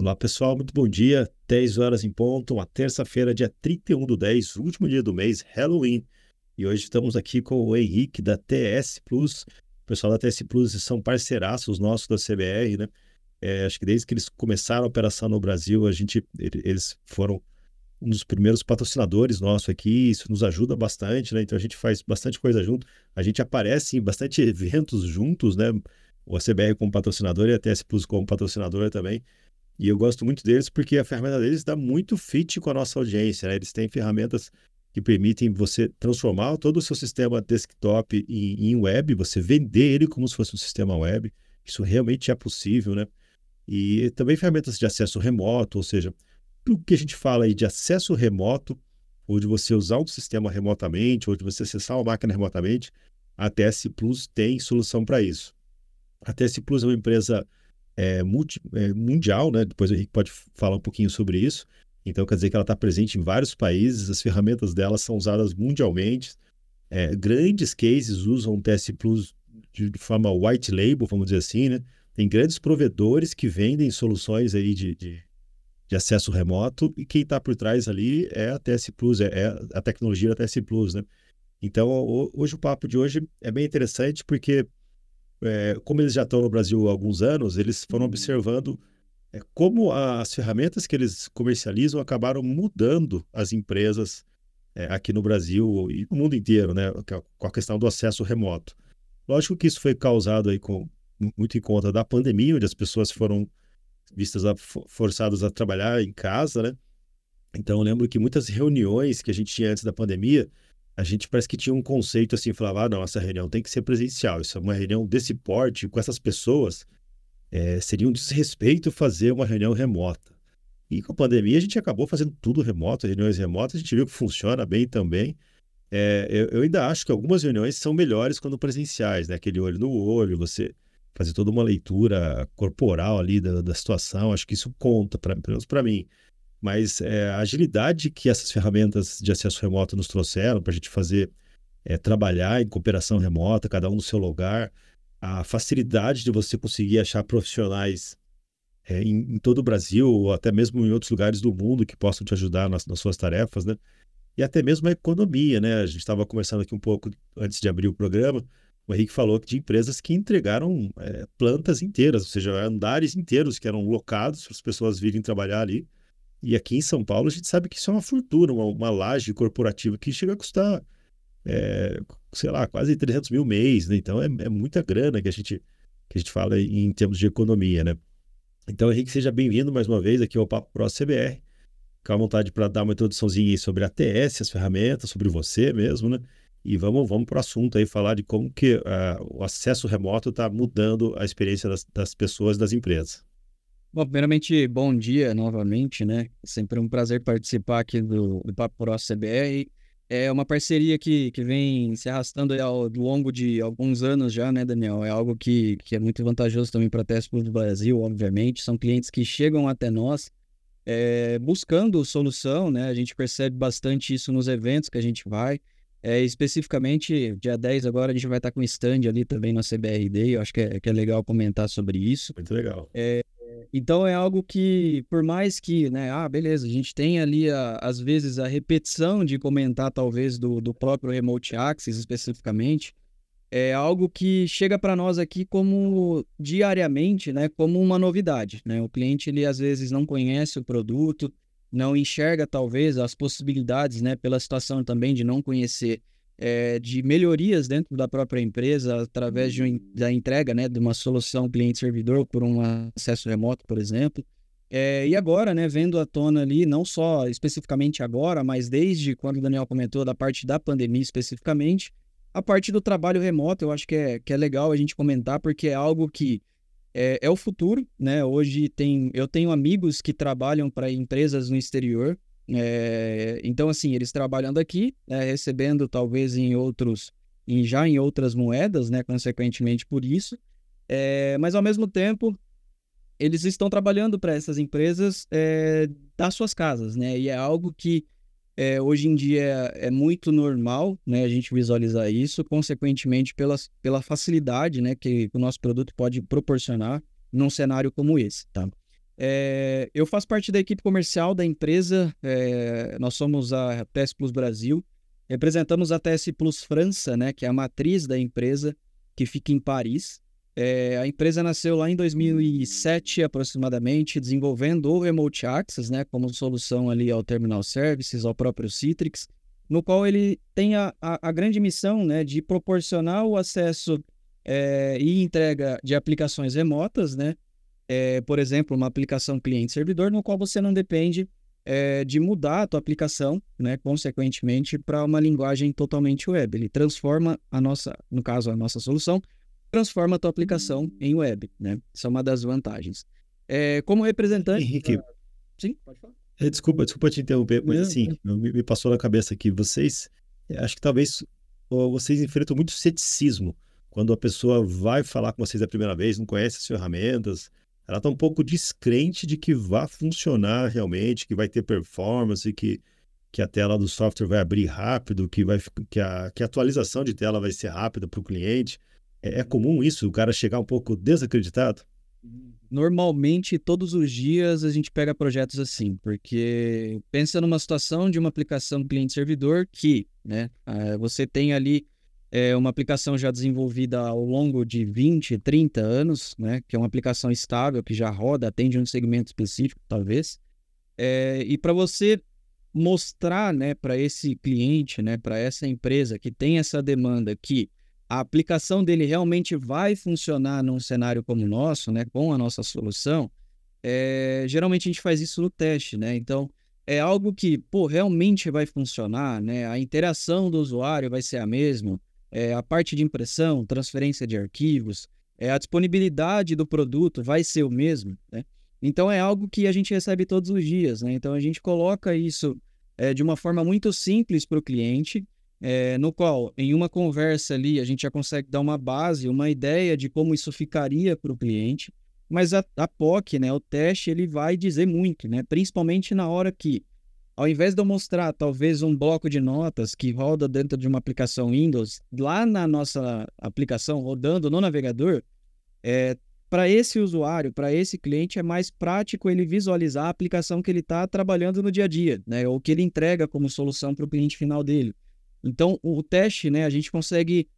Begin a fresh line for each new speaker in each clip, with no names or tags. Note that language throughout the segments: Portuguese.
Olá pessoal, muito bom dia. 10 horas em ponto, uma terça-feira, dia 31 do 10, último dia do mês, Halloween. E hoje estamos aqui com o Henrique da TS Plus. O pessoal da TS Plus são parceiraços nossos da CBR, né? É, acho que desde que eles começaram a operação no Brasil, a gente, eles foram um dos primeiros patrocinadores nossos aqui, isso nos ajuda bastante, né? Então a gente faz bastante coisa junto, a gente aparece em bastante eventos juntos, né? O CBR como patrocinador e a TS Plus como patrocinadora também. E eu gosto muito deles porque a ferramenta deles dá muito fit com a nossa audiência. Né? Eles têm ferramentas que permitem você transformar todo o seu sistema desktop em, em, web, você vender ele como se fosse um sistema web. Isso realmente é possível, né? E também ferramentas de acesso remoto, ou seja, tudo que a gente fala aí de acesso remoto, ou de você usar um sistema remotamente, ou de você acessar uma máquina remotamente, a TS Plus tem solução para isso. A TS Plus é uma empresa é, multi, é, mundial, né? Depois o Henrique pode falar um pouquinho sobre isso. Então, quer dizer que ela está presente em vários países, as ferramentas dela são usadas mundialmente. É, grandes cases usam o TS Plus de, de, forma white label, vamos dizer assim, né? Tem grandes provedores que vendem soluções aí de, de, de acesso remoto e quem está por trás ali é a TS Plus, é, é a tecnologia da TS Plus, né? Então, hoje o papo de hoje é bem interessante porque é, como eles já estão no Brasil há alguns anos, eles foram uhum. observando é, como as ferramentas que eles comercializam acabaram mudando as empresas é, aqui no Brasil e no mundo inteiro, né, com a questão do acesso remoto. Lógico que isso foi causado aí com, muito em conta da pandemia, onde as pessoas foram vistas a, forçadas a trabalhar em casa, né? Então eu lembro que muitas reuniões que a gente tinha antes da pandemia, a gente parece que tinha um conceito assim, falava, ah, não, essa reunião tem que ser presencial, isso é uma reunião desse porte, com essas pessoas, é, seria um desrespeito fazer uma reunião remota. E com a pandemia a gente acabou fazendo tudo remoto, reuniões remotas, a gente viu que funciona bem também. É, eu, eu, ainda acho que algumas reuniões são melhores quando presenciais, né? Aquele olho no olho, você fazer toda uma leitura corporal ali da, da situação, acho que isso conta, pra, pelo menos para mim. Mas é, a agilidade que essas ferramentas de acesso remoto nos trouxeram para a gente fazer é, trabalhar em cooperação remota, cada um no seu lugar, a facilidade de você conseguir achar profissionais é, em, em, todo o Brasil, ou até mesmo em outros lugares do mundo que possam te ajudar nas, nas suas tarefas, né? E até mesmo a economia, né? A gente estava conversando aqui um pouco antes de abrir o programa. O Henrique falou de empresas que entregaram é, plantas inteiras, ou seja, andares inteiros que eram locados para as pessoas virem trabalhar ali e aqui em São Paulo a gente sabe que isso é uma fortuna, uma, uma laje corporativa que chega a custar, é, sei lá, quase 300 mil mês, né? Então é, é, muita grana que a gente que a gente fala em, termos de economia, né? Então, Henrique, seja bem-vindo mais uma vez aqui ao Papo Pro CBR. Fica à vontade para dar uma introduçãozinha sobre a TS, as ferramentas, sobre você mesmo, né? E vamos, vamos para o assunto aí, falar de como que uh, o acesso remoto está mudando a experiência das, das pessoas das empresas.
Bom, primeiramente, bom dia novamente, né? Sempre um prazer participar aqui do, do Papo Pro CBR. É uma parceria que, que vem se arrastando ao longo de alguns anos já, né, Daniel? É algo que, que é muito vantajoso também para a Tespo do Brasil, obviamente. São clientes que chegam até nós é, buscando solução, né? A gente percebe bastante isso nos eventos que a gente vai. É, especificamente, dia 10 agora a gente vai estar com stand ali também na CBRD. Eu acho que é, que é legal comentar sobre isso.
Muito legal.
É, então é algo que, por mais que, né, ah, beleza, a gente tem ali, a, às vezes, a repetição de comentar, talvez, do, do próprio Remote Access especificamente, é algo que chega para nós aqui como diariamente, né, como uma novidade, né? O cliente, ele às vezes não conhece o produto, não enxerga, talvez, as possibilidades, né, pela situação também de não conhecer é, de melhorias dentro da própria empresa através de um, da entrega né, de uma solução cliente-servidor por um acesso remoto, por exemplo. É, e agora, né, vendo à tona ali, não só especificamente agora, mas desde quando o Daniel comentou da parte da pandemia especificamente, a parte do trabalho remoto, eu acho que é, que é legal a gente comentar, porque é algo que é, é o futuro, né? Hoje tem, eu tenho amigos que trabalham para empresas no exterior, é, então, assim, eles trabalhando aqui, é, recebendo talvez em outros, em, já em outras moedas, né, consequentemente por isso, é, mas ao mesmo tempo eles estão trabalhando para essas empresas é, das suas casas, né, e é algo que é, hoje em dia é muito normal, né, a gente visualizar isso, consequentemente pela, pela facilidade, né, que o nosso produto pode proporcionar num cenário como esse, tá? É, eu faço parte da equipe comercial da empresa, é, nós somos a TS Plus Brasil, representamos a TS Plus França, né, que é a matriz da empresa, que fica em Paris. É, a empresa nasceu lá em 2007 aproximadamente, desenvolvendo o Remote Access, né, como solução ali ao Terminal Services, ao próprio Citrix, no qual ele tem a, a, a grande missão né, de proporcionar o acesso é, e entrega de aplicações remotas, né, é, por exemplo, uma aplicação cliente-servidor, no qual você não depende é, de mudar a tua aplicação, né, consequentemente, para uma linguagem totalmente web. Ele transforma a nossa, no caso, a nossa solução, transforma a tua aplicação em web, né? Isso é uma das vantagens. É, como representante...
Henrique...
Sim, pode falar.
É, desculpa, desculpa te interromper, mas assim, me, passou na cabeça aqui, vocês, acho que talvez vocês enfrentam muito ceticismo quando a pessoa vai falar com vocês a primeira vez, não conhece as ferramentas, ela está um pouco descrente de que vai funcionar realmente, que vai ter performance, que, que a tela do software vai abrir rápido, que, vai, que, a, que a atualização de tela vai ser rápida para o cliente. É, é comum isso, o cara chegar um pouco desacreditado?
Normalmente, todos os dias a gente pega projetos assim, porque pensa numa situação de uma aplicação cliente-servidor que né, ah, você tem ali é uma aplicação já desenvolvida ao longo de 20, 30 anos, né? Que é uma aplicação estável, que já roda, atende um segmento específico, talvez. É, e para você mostrar, né, para esse cliente, né, para essa empresa que tem essa demanda que a aplicação dele realmente vai funcionar num cenário como o nosso, né, com a nossa solução, é, geralmente a gente faz isso no teste, né? Então, é algo que, pô, realmente vai funcionar, né? A interação do usuário vai ser a mesma, é, a parte de impressão, transferência de arquivos, é, a disponibilidade do produto vai ser o mesmo, né? Então é algo que a gente recebe todos os dias, né? Então a gente coloca isso é, de uma forma muito simples para o cliente, é, no qual em uma conversa ali a gente já consegue dar uma base, uma ideia de como isso ficaria para o cliente, mas a, a POC, né, o teste, ele vai dizer muito, né? Principalmente na hora que ao invés de eu mostrar talvez um bloco de notas que roda dentro de uma aplicação Windows, lá na nossa aplicação, rodando no navegador, é, para esse usuário, para esse cliente, é mais prático ele visualizar a aplicação que ele está trabalhando no dia a dia, né? ou que ele entrega como solução para o cliente final dele. Então, o teste, né, a gente consegue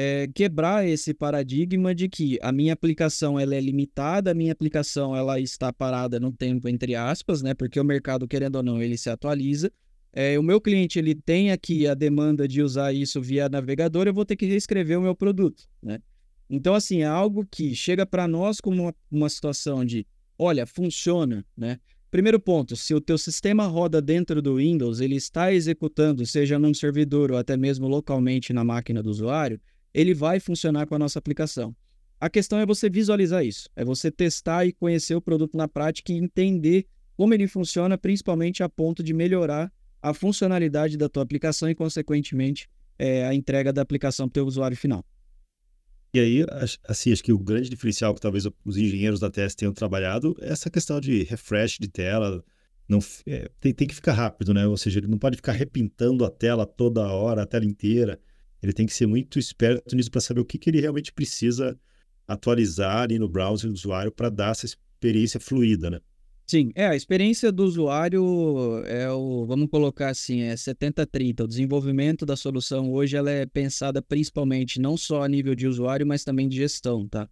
é, quebrar esse paradigma de que a minha aplicação ela é limitada, a minha aplicação ela está parada no tempo entre aspas, né? Porque o mercado querendo ou não ele se atualiza. É, o meu cliente ele tem aqui a demanda de usar isso via navegador, eu vou ter que reescrever o meu produto, né? Então assim é algo que chega para nós como uma, uma situação de, olha, funciona, né? Primeiro ponto, se o teu sistema roda dentro do Windows, ele está executando, seja num servidor ou até mesmo localmente na máquina do usuário, ele vai funcionar com a nossa aplicação. A questão é você visualizar isso, é você testar e conhecer o produto na prática e entender como ele funciona, principalmente a ponto de melhorar a funcionalidade da tua aplicação e, consequentemente, é, a entrega da aplicação para o usuário final.
E aí, assim, acho que o grande diferencial que talvez os engenheiros da TS tenham trabalhado é essa questão de refresh de tela. Não, é, tem, tem que ficar rápido, né? Ou seja, ele não pode ficar repintando a tela toda hora, a tela inteira ele tem que ser muito esperto nisso para saber o que, que ele realmente precisa atualizar ali no browser do usuário para dar essa experiência fluida, né?
Sim, é, a experiência do usuário é o, vamos colocar assim, é 70-30. O desenvolvimento da solução hoje ela é pensada principalmente não só a nível de usuário, mas também de gestão, tá?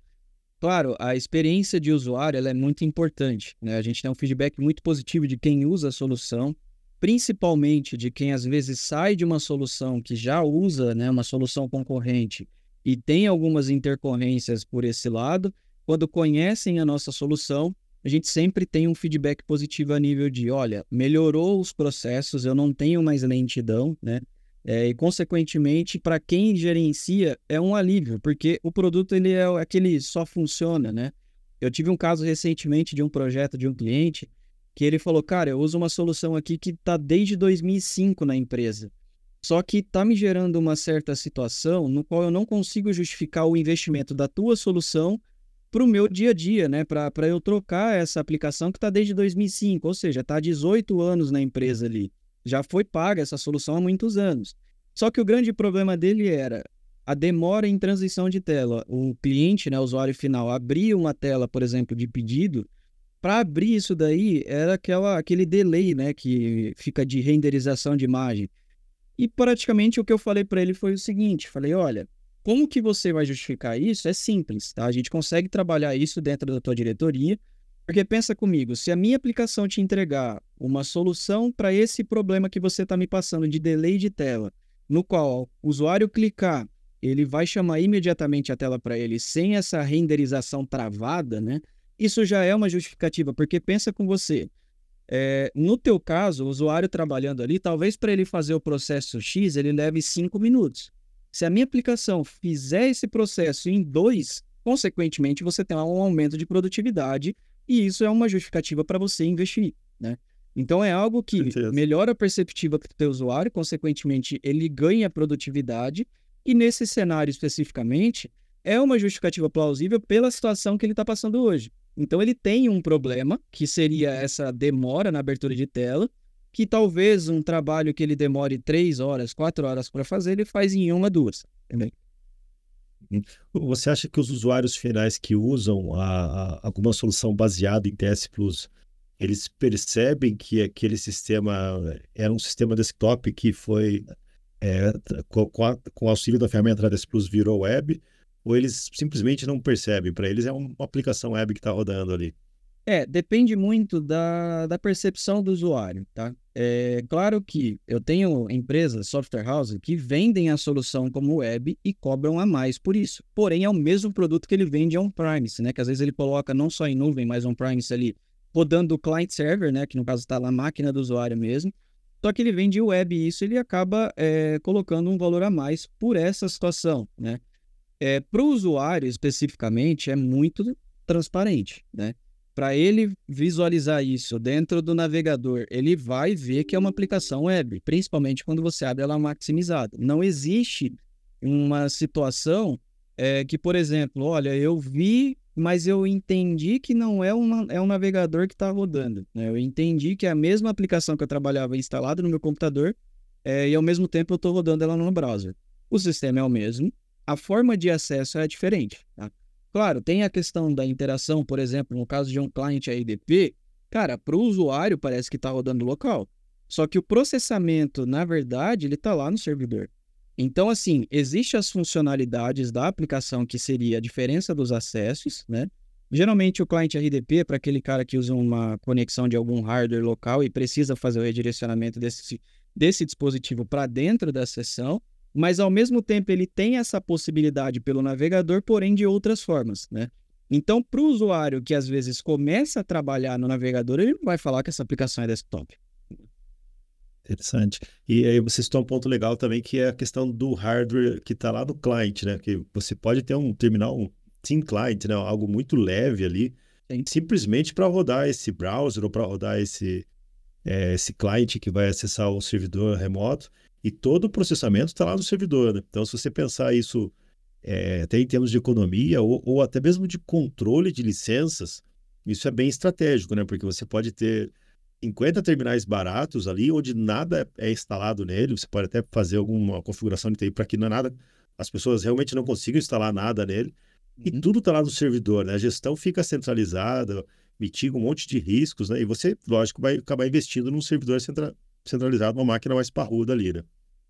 Claro, a experiência de usuário ela é muito importante, né? A gente tem um feedback muito positivo de quem usa a solução, principalmente de quem às vezes sai de uma solução que já usa né, uma solução concorrente e tem algumas intercorrências por esse lado, quando conhecem a nossa solução, a gente sempre tem um feedback positivo a nível de, olha, melhorou os processos, eu não tenho mais lentidão, né? É, e consequentemente, para quem gerencia, é um alívio, porque o produto ele é aquele só funciona, né? Eu tive um caso recentemente de um projeto de um cliente que ele falou, cara, eu uso uma solução aqui que está desde 2005 na empresa. Só que está me gerando uma certa situação no qual eu não consigo justificar o investimento da tua solução para o meu dia a dia, né? Para eu trocar essa aplicação que está desde 2005, ou seja, está há 18 anos na empresa ali. Já foi paga essa solução há muitos anos. Só que o grande problema dele era a demora em transição de tela. O cliente, né, o usuário final, abria uma tela, por exemplo, de pedido para abrir isso daí, era aquela, aquele delay, né, que fica de renderização de imagem. E praticamente o que eu falei para ele foi o seguinte: falei, olha, como que você vai justificar isso? É simples, tá? A gente consegue trabalhar isso dentro da tua diretoria, porque pensa comigo, se a minha aplicação te entregar uma solução para esse problema que você está me passando de delay de tela, no qual o usuário clicar, ele vai chamar imediatamente a tela para ele sem essa renderização travada, né? Isso já é uma justificativa, porque pensa com você. É, no teu caso, o usuário trabalhando ali, talvez para ele fazer o processo X, ele leve cinco minutos. Se a minha aplicação fizer esse processo em dois, consequentemente, você tem um aumento de produtividade e isso é uma justificativa para você investir, né? Então é algo que melhora a perceptiva para o teu usuário, consequentemente ele ganha produtividade e nesse cenário especificamente é uma justificativa plausível pela situação que ele está passando hoje. Então ele tem um problema que seria essa demora na abertura de tela, que talvez um trabalho que ele demore três horas, quatro horas para fazer, ele faz em uma, duas. Entendeu?
Você acha que os usuários finais que usam a, a, alguma solução baseada em TS Plus, eles percebem que aquele sistema era um sistema desktop que foi é, com, com, a, com, o auxílio da ferramenta TS Plus virou web, ou eles simplesmente não percebem? Para eles é uma aplicação web que está rodando ali.
É, depende muito da, da percepção do usuário, tá? É claro que eu tenho empresas, software house, que vendem a solução como web e cobram a mais por isso. Porém, é o mesmo produto que ele vende on-premise, né? Que às vezes ele coloca não só em nuvem, mas on-premise ali, rodando o client-server, né? Que no caso está na máquina do usuário mesmo. Só que ele vende web e isso ele acaba é, colocando um valor a mais por essa situação, né? É, Para o usuário, especificamente, é muito transparente, né? para ele visualizar isso dentro do navegador, ele vai ver que é uma aplicação web, principalmente quando você abre ela maximizada. Não existe uma situação é, que, por exemplo, olha, eu vi, mas eu entendi que não é, uma, é um navegador que está rodando. Né? Eu entendi que é a mesma aplicação que eu trabalhava instalada no meu computador é, e ao mesmo tempo eu estou rodando ela no browser. O sistema é o mesmo, a forma de acesso é diferente. Tá? Claro, tem a questão da interação, por exemplo, no caso de um cliente AIDP, cara, para o usuário parece que está rodando local. Só que o processamento, na verdade, ele está lá no servidor. Então, assim, existem as funcionalidades da aplicação que seria a diferença dos acessos, né? Geralmente o cliente RDP é para aquele cara que usa uma conexão de algum hardware local e precisa fazer o redirecionamento desse, desse dispositivo para dentro da sessão mas ao mesmo tempo ele tem essa possibilidade pelo navegador, porém de outras formas, né? Então, para o usuário que às vezes começa a trabalhar no navegador, ele não vai falar que essa aplicação é desktop.
Interessante. E aí você citou um ponto legal também, que é a questão do hardware que está lá no cliente, né? Que você pode ter um terminal, um Team Client, né? algo muito leve ali, Sim. simplesmente para rodar esse browser ou para rodar esse, é, esse cliente que vai acessar o servidor remoto. E todo o processamento está lá no servidor. Né? Então, se você pensar isso é, até em termos de economia ou, ou, até mesmo de controle de licenças, isso é bem estratégico, né? Porque você pode ter 50 terminais baratos ali, onde nada é instalado nele. Você pode até fazer alguma configuração de TI para que não é nada, as pessoas realmente não consigam instalar nada nele. E uhum. tudo está lá no servidor, né? A gestão fica centralizada, mitiga um monte de riscos, né? E você, lógico, vai acabar investindo num servidor centra centralizado, uma máquina mais parruda ali, né?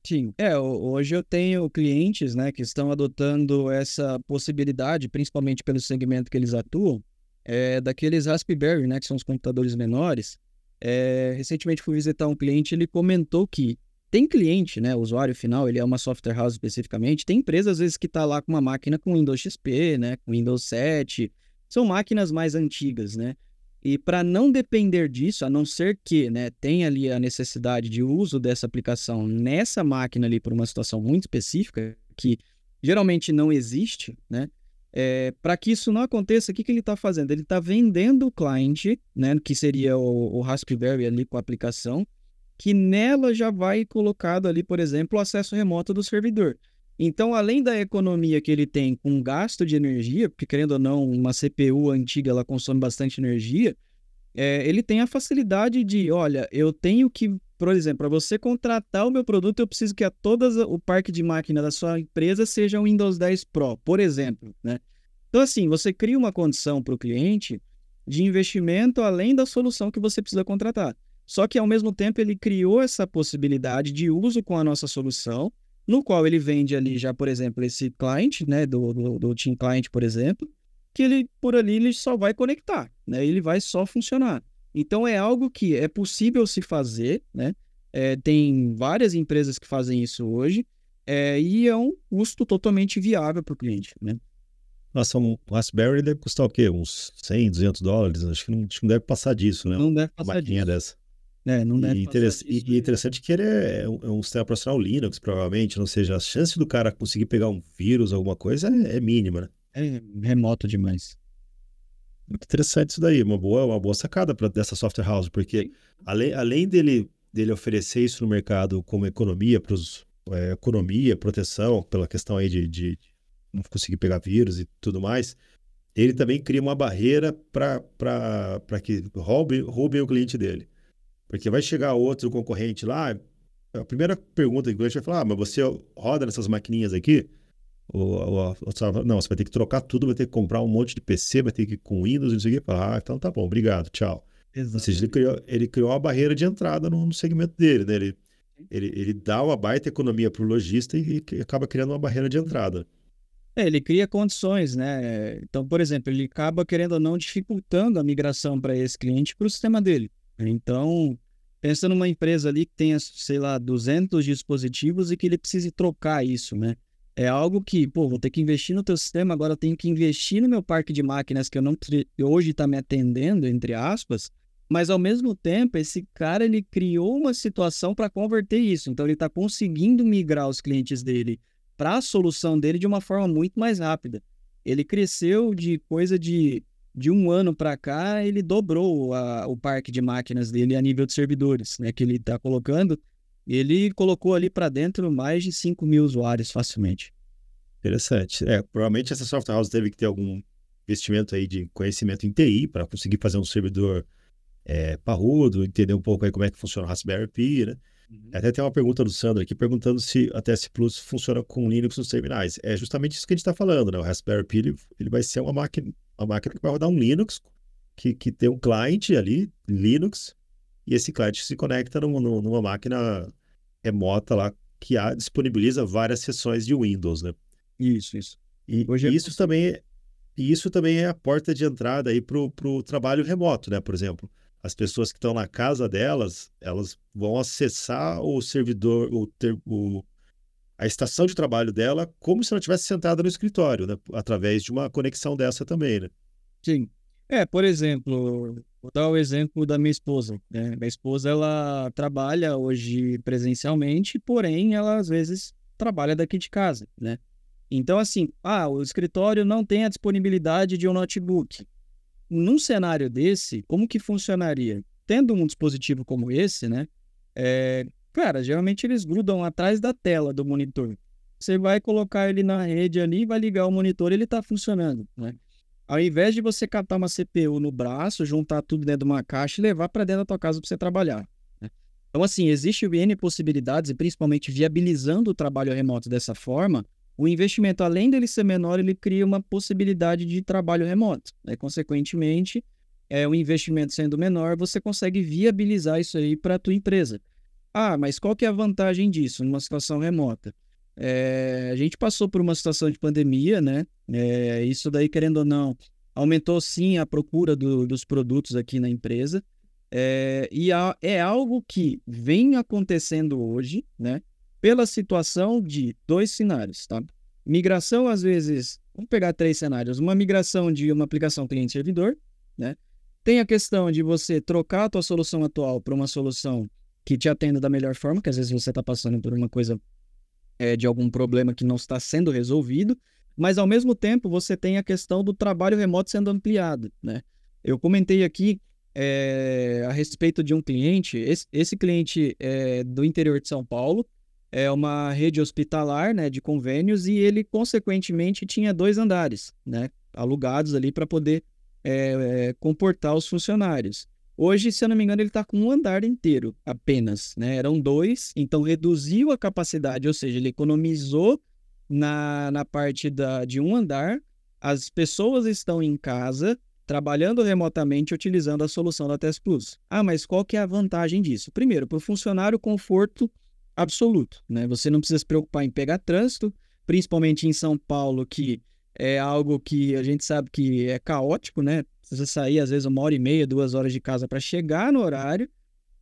Sim. É, hoje eu tenho clientes, né, que estão adotando essa possibilidade, principalmente pelo segmento que eles atuam, é, daqueles Raspberry, né, que são os computadores menores. É, recentemente fui visitar um cliente, ele comentou que tem cliente, né, usuário final, ele é uma software house especificamente, tem empresas às vezes que está lá com uma máquina com Windows XP, né, com Windows 7, são máquinas mais antigas, né? E para não depender disso, a não ser que né, tenha ali a necessidade de uso dessa aplicação nessa máquina ali por uma situação muito específica, que geralmente não existe, né? É, para que isso não aconteça, o que, que ele está fazendo? Ele está vendendo o cliente, né, que seria o, o Raspberry ali com a aplicação, que nela já vai colocado ali, por exemplo, o acesso remoto do servidor. Então, além da economia que ele tem com gasto de energia, porque querendo ou não, uma CPU antiga ela consome bastante energia, é, ele tem a facilidade de, olha, eu tenho que, por exemplo, para você contratar o meu produto, eu preciso que a todas o parque de máquina da sua empresa seja o Windows 10 Pro, por exemplo, né? Então, assim, você cria uma condição para o cliente de investimento além da solução que você precisa contratar. Só que, ao mesmo tempo, ele criou essa possibilidade de uso com a nossa solução, no qual ele vende ali já, por exemplo, esse client, né, do, do, do Team Client, por exemplo, que ele, por ali, ele só vai conectar, né, ele vai só funcionar. Então, é algo que é possível se fazer, né, é, tem várias empresas que fazem isso hoje, é, e é um custo totalmente viável para o cliente, né.
Nossa, um Raspberry deve custar o quê? Uns 100, 200 dólares? Acho que não, acho que não deve passar disso, né?
Não deve passar disso. dessa.
É, não e, interess disso, e, né? interessante que ele é, é um, é um sistema operacional Linux, provavelmente, ou seja, a chance do cara conseguir pegar um vírus, alguma coisa, é, é mínima, né?
É remoto demais.
Muito interessante isso daí, uma boa, uma boa sacada para dessa software house, porque além, além dele, dele oferecer isso no mercado como economia, para é, economia, proteção, pela questão aí de, de não conseguir pegar vírus e tudo mais, ele também cria uma barreira para que roubem, roubem o cliente dele. Porque vai chegar outro concorrente lá, a primeira pergunta que o cliente vai falar, ah, mas você roda nessas maquininhas aqui? Ou, ou, ou, não, você vai ter que trocar tudo, vai ter que comprar um monte de PC, vai ter que ir com Windows, não sei o quê. Ah, então tá bom, obrigado, tchau. Ou seja, ele criou, ele criou uma barreira de entrada no, no segmento dele, né? Ele, ele, ele dá uma baita economia para o lojista e, e, acaba criando uma barreira de entrada.
É, ele cria condições, né? Então, por exemplo, ele acaba, querendo ou não, dificultando a migração para esse cliente para o sistema dele. Então, pensa numa empresa ali que tenha, sei lá, 200 dispositivos e que ele precise trocar isso, né? É algo que, pô, vou ter que investir no teu sistema, agora eu tenho que investir no meu parque de máquinas que eu não hoje está me atendendo, entre aspas, mas ao mesmo tempo, esse cara ele criou uma situação para converter isso. Então ele está conseguindo migrar os clientes dele para a solução dele de uma forma muito mais rápida. Ele cresceu de coisa de de um ano para cá, ele dobrou a, o parque de máquinas dele a nível de servidores, né, que ele está colocando. Ele colocou ali para dentro mais de 5 mil usuários facilmente.
Interessante. É, provavelmente essa software house teve que ter algum investimento aí de conhecimento em TI para conseguir fazer um servidor é, parrudo, entender um pouco aí como é que funciona o Raspberry Pi, né? Uhum. Até tem uma pergunta do Sandro aqui perguntando se a TS Plus funciona com Linux nos terminais. É justamente isso que a gente está falando, né? O Raspberry Pi ele, ele vai ser uma máquina uma máquina que vai rodar um Linux, que, que tem um cliente ali, Linux, e esse cliente se conecta numa, numa máquina remota lá que a, disponibiliza várias sessões de Windows, né?
Isso, isso.
E Hoje é isso é... também isso também é a porta de entrada aí para o trabalho remoto, né? Por exemplo, as pessoas que estão na casa delas, elas vão acessar o servidor, o, ter, o a estação de trabalho dela como se ela estivesse sentada no escritório, né? Através de uma conexão dessa também, né?
Sim. É, por exemplo, vou dar o exemplo da minha esposa. Né? Minha esposa, ela trabalha hoje presencialmente, porém, ela às vezes trabalha daqui de casa, né? Então, assim, ah, o escritório não tem a disponibilidade de um notebook. Num cenário desse, como que funcionaria? Tendo um dispositivo como esse, né? É, Cara, geralmente eles grudam atrás da tela do monitor. Você vai colocar ele na rede ali, vai ligar o monitor e ele está funcionando, né? Ao invés de você catar uma CPU no braço, juntar tudo dentro de uma caixa e levar para dentro da tua casa para você trabalhar. Né? Então, assim, existe N possibilidades e principalmente viabilizando o trabalho remoto dessa forma, o investimento, além dele ser menor, ele cria uma possibilidade de trabalho remoto. Né? Consequentemente, é, o investimento sendo menor, você consegue viabilizar isso aí para a tua empresa. Ah, mas qual que é a vantagem disso numa situação remota? É, a gente passou por uma situação de pandemia, né? É, isso daí, querendo ou não, aumentou sim a procura do, dos produtos aqui na empresa. É, e a, é algo que vem acontecendo hoje, né? Pela situação de dois cenários, tá? Migração, às vezes, vamos pegar três cenários. Uma migração de uma aplicação cliente-servidor, né? Tem a questão de você trocar a tua solução atual para uma solução que te atenda da melhor forma, que às vezes você está passando por uma coisa é, de algum problema que não está sendo resolvido, mas ao mesmo tempo você tem a questão do trabalho remoto sendo ampliado, né? Eu comentei aqui é, a respeito de um cliente, esse, esse cliente é do interior de São Paulo, é uma rede hospitalar, né, de convênios, e ele, consequentemente, tinha dois andares, né, alugados ali para poder é, comportar os funcionários. Hoje, se eu não me engano, ele está com um andar inteiro apenas, né? Eram dois, então reduziu a capacidade, ou seja, ele economizou na, na parte da, de um andar. As pessoas estão em casa trabalhando remotamente utilizando a solução da Test Plus. Ah, mas qual que é a vantagem disso? Primeiro, para o funcionário, conforto absoluto. Né? Você não precisa se preocupar em pegar trânsito, principalmente em São Paulo, que é algo que a gente sabe que é caótico, né? Você sair, às vezes, uma hora e meia, duas horas de casa para chegar no horário.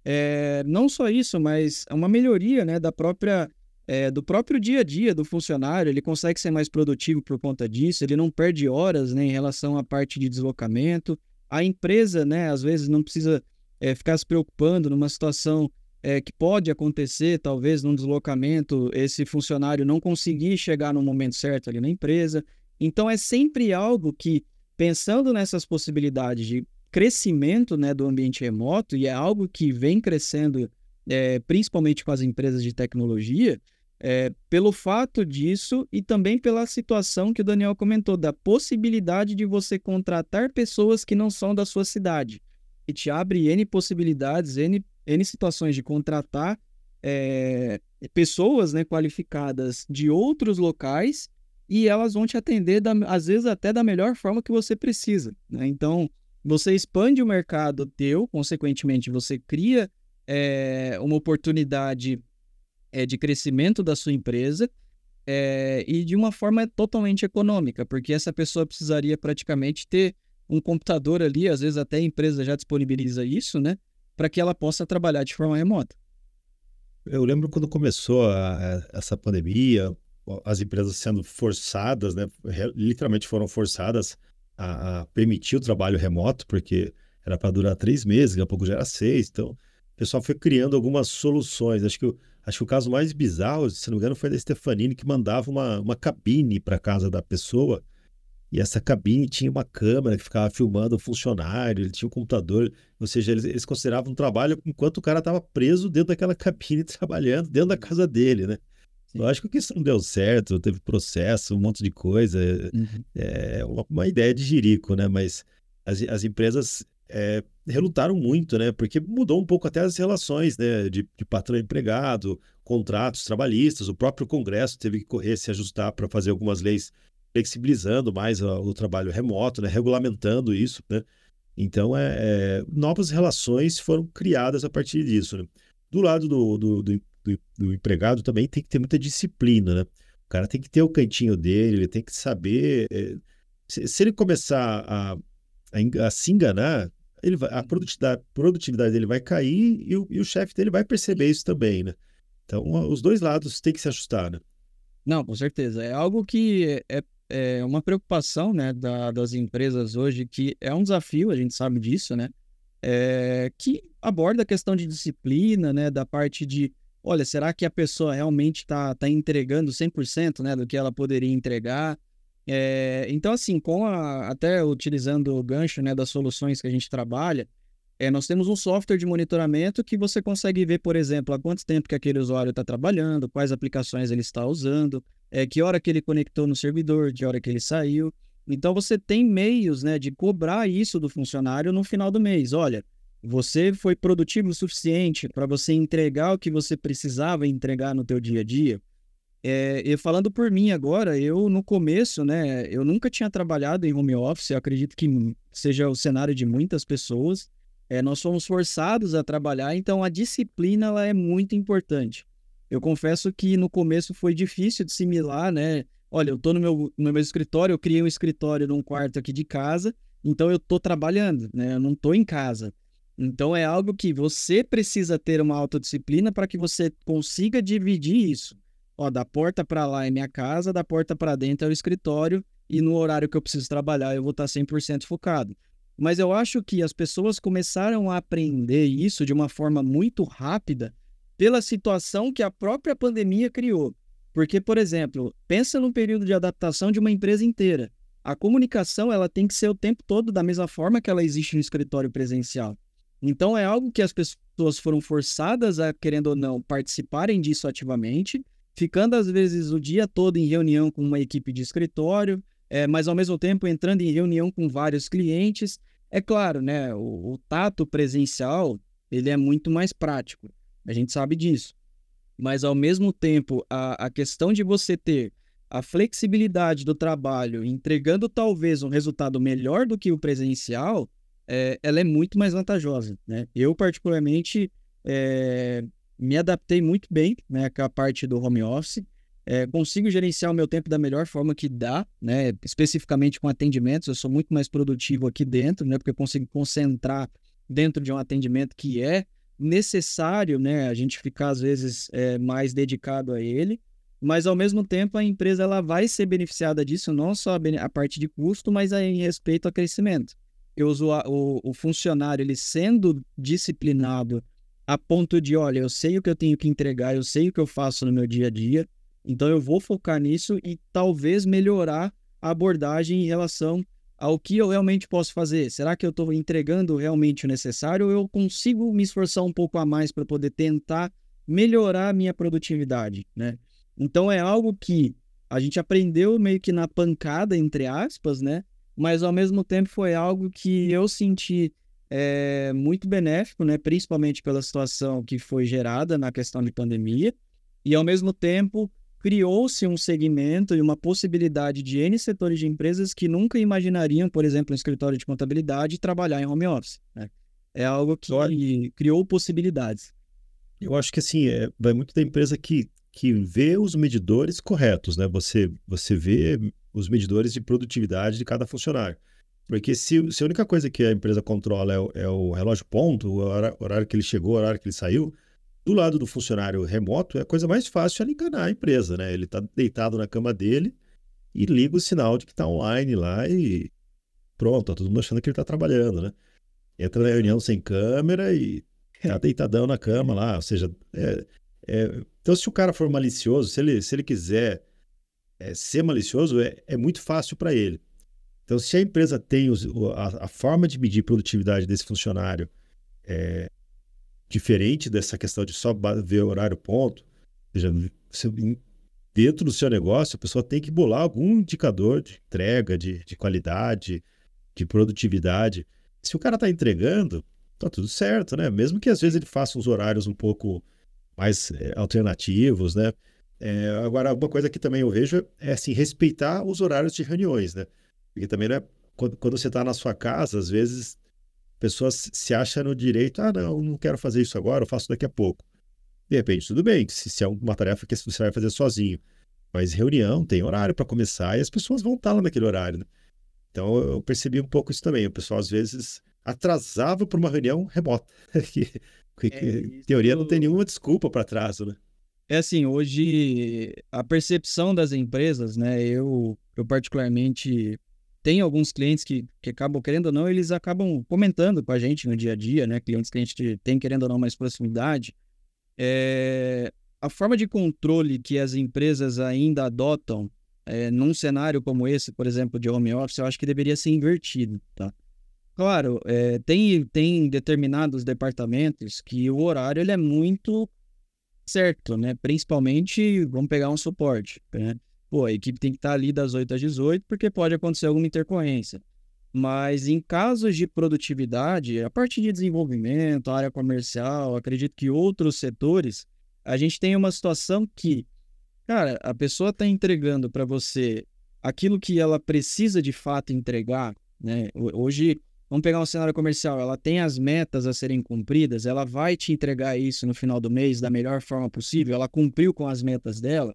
É, não só isso, mas é uma melhoria né, da própria, é, do próprio dia a dia do funcionário. Ele consegue ser mais produtivo por conta disso, ele não perde horas né, em relação à parte de deslocamento. A empresa, né, às vezes, não precisa é, ficar se preocupando numa situação é, que pode acontecer, talvez, num deslocamento, esse funcionário não conseguir chegar no momento certo ali na empresa. Então, é sempre algo que, pensando nessas possibilidades de crescimento né, do ambiente remoto, e é algo que vem crescendo é, principalmente com as empresas de tecnologia, é, pelo fato disso e também pela situação que o Daniel comentou, da possibilidade de você contratar pessoas que não são da sua cidade. E te abre N possibilidades, N N situações de contratar é, pessoas né, qualificadas de outros locais e elas vão te atender, da, às vezes, até da melhor forma que você precisa. Né? Então, você expande o mercado teu, consequentemente, você cria é, uma oportunidade é, de crescimento da sua empresa é, e de uma forma totalmente econômica, porque essa pessoa precisaria praticamente ter um computador ali, às vezes até a empresa já disponibiliza isso, né? para que ela possa trabalhar de forma remota.
Eu lembro quando começou a, a, essa pandemia, as empresas sendo forçadas, né, literalmente foram forçadas a, a permitir o trabalho remoto, porque era para durar três meses, daqui a pouco já era seis. Então, o pessoal foi criando algumas soluções. Acho que, acho que o caso mais bizarro, se não me engano, foi da Stefanini, que mandava uma, uma cabine para casa da pessoa e essa cabine tinha uma câmera que ficava filmando o funcionário, ele tinha um computador, ou seja, eles, eles consideravam um trabalho enquanto o cara estava preso dentro daquela cabine trabalhando dentro da casa dele, né? Lógico que isso não deu certo, teve processo, um monte de coisa, uhum. é uma, uma, ideia de jirico, né? Mas as, as empresas é, relutaram muito, né? Porque mudou um pouco até as relações, né? De, de patrão empregado, contratos trabalhistas, o próprio Congresso teve que correr, se ajustar para fazer algumas leis flexibilizando mais o, o trabalho remoto, né? regulamentando isso. Né? Então, é, é, novas relações foram criadas a partir disso. Né? Do lado do, do, do, do, empregado também tem que ter muita disciplina. Né? O cara tem que ter o cantinho dele, ele tem que saber. É, se, se, ele começar a, a, a se enganar, ele vai, a produtividade, produtividade dele vai cair e o, e o chefe dele vai perceber isso também. Né? Então, os dois lados têm que se ajustar. Né?
Não, com certeza. É algo que é, é uma preocupação né, da, das empresas hoje, que é um desafio, a gente sabe disso, né? É, que aborda a questão de disciplina, né? Da parte de, olha, será que a pessoa realmente está tá entregando 100% né, do que ela poderia entregar? É, então, assim, com a, até utilizando o gancho né, das soluções que a gente trabalha, é, nós temos um software de monitoramento que você consegue ver, por exemplo, há quanto tempo que aquele usuário está trabalhando, quais aplicações ele está usando, é, que hora que ele conectou no servidor, que hora que ele saiu. Então você tem meios né, de cobrar isso do funcionário no final do mês. Olha, você foi produtivo o suficiente para você entregar o que você precisava entregar no teu dia a dia. É, e falando por mim agora, eu no começo, né, eu nunca tinha trabalhado em home office, eu acredito que seja o cenário de muitas pessoas. É, nós somos forçados a trabalhar, então a disciplina ela é muito importante. Eu confesso que no começo foi difícil de assimilar, né? Olha, eu tô no meu, no meu escritório, eu criei um escritório num quarto aqui de casa, então eu tô trabalhando, né? Eu não tô em casa. Então é algo que você precisa ter uma autodisciplina para que você consiga dividir isso. Ó, da porta para lá é minha casa, da porta para dentro é o escritório e no horário que eu preciso trabalhar eu vou estar 100% focado. Mas eu acho que as pessoas começaram a aprender isso de uma forma muito rápida pela situação que a própria pandemia criou. Porque, por exemplo, pensa no período de adaptação de uma empresa inteira. A comunicação ela tem que ser o tempo todo da mesma forma que ela existe no escritório presencial. Então é algo que as pessoas foram forçadas a, querendo ou não, participarem disso ativamente, ficando às vezes o dia todo em reunião com uma equipe de escritório, é, mas ao mesmo tempo entrando em reunião com vários clientes. É claro, né, o, o tato presencial ele é muito mais prático. A gente sabe disso. Mas, ao mesmo tempo, a, a questão de você ter a flexibilidade do trabalho, entregando talvez um resultado melhor do que o presencial, é, ela é muito mais vantajosa. Né? Eu, particularmente, é, me adaptei muito bem né, com a parte do home office. É, consigo gerenciar o meu tempo da melhor forma que dá, né? especificamente com atendimentos. Eu sou muito mais produtivo aqui dentro, né? porque eu consigo concentrar dentro de um atendimento que é necessário né? a gente ficar, às vezes, é, mais dedicado a ele. Mas, ao mesmo tempo, a empresa ela vai ser beneficiada disso, não só a parte de custo, mas em respeito ao crescimento. Eu uso a, o, o funcionário ele sendo disciplinado a ponto de, olha, eu sei o que eu tenho que entregar, eu sei o que eu faço no meu dia a dia, então eu vou focar nisso e talvez melhorar a abordagem em relação ao que eu realmente posso fazer. Será que eu estou entregando realmente o necessário ou eu consigo me esforçar um pouco a mais para poder tentar melhorar a minha produtividade, né? Então é algo que a gente aprendeu meio que na pancada, entre aspas, né? Mas ao mesmo tempo foi algo que eu senti é, muito benéfico, né? principalmente pela situação que foi gerada na questão de pandemia, e ao mesmo tempo criou-se um segmento e uma possibilidade de N setores de empresas que nunca imaginariam, por exemplo, um escritório de contabilidade trabalhar em home office. Né? É algo que criou possibilidades.
Eu acho que assim, é, vai muito da empresa que, que vê os medidores corretos, né? Você, você vê os medidores de produtividade de cada funcionário. Porque se, se a única coisa que a empresa controla é o, é o relógio ponto, o horário, horário, que ele chegou, o horário que ele saiu, do lado do funcionário remoto é a coisa mais fácil ela enganar a empresa, né? Ele está deitado na cama dele e liga o sinal de que está online lá e pronto, tá todo mundo achando que ele está trabalhando, né? Entra na reunião sem câmera e tá deitadão na cama lá, ou seja, é, é... então se o cara for malicioso, se ele, se ele quiser é, ser malicioso, é, é muito fácil para ele. Então, se a empresa tem os, a, a, forma de medir produtividade desse funcionário é, diferente dessa questão de só ver o horário ponto, ou seja, dentro do seu negócio, a pessoa tem que bolar algum indicador de entrega, de, de qualidade, de produtividade. Se o cara está entregando, tá tudo certo, né? Mesmo que às vezes ele faça uns horários um pouco mais é, alternativos, né? É, agora, uma coisa que também eu vejo é assim, respeitar os horários de reuniões, né? Porque também não é, quando, quando você está na sua casa, às vezes pessoas se acham no direito, ah, não, não quero fazer isso agora, eu faço daqui a pouco. De repente, tudo bem, se, se é uma tarefa que você vai fazer sozinho. Mas reunião tem horário para começar e as pessoas vão estar lá naquele horário. Né? Então eu percebi um pouco isso também. O pessoal às vezes atrasava para uma reunião remota. que, que, é, em teoria não tem nenhuma desculpa para atraso, né?
É assim, hoje a percepção das empresas, né? Eu, eu particularmente tem alguns clientes que, que acabam, querendo ou não, eles acabam comentando com a gente no dia a dia, né? Clientes que a gente tem, querendo ou não, mais proximidade. É, a forma de controle que as empresas ainda adotam é, num cenário como esse, por exemplo, de home office, eu acho que deveria ser invertido, tá? Claro, é, tem, tem determinados departamentos que o horário ele é muito certo, né? Principalmente, vamos pegar um suporte, né? pô, a equipe tem que estar ali das 8 às 18, porque pode acontecer alguma intercorrência. Mas em casos de produtividade, a parte de desenvolvimento, área comercial, acredito que outros setores, a gente tem uma situação que, cara, a pessoa está entregando para você aquilo que ela precisa de fato entregar, né? Hoje, vamos pegar um cenário comercial, ela tem as metas a serem cumpridas, ela vai te entregar isso no final do mês da melhor forma possível, ela cumpriu com as metas dela.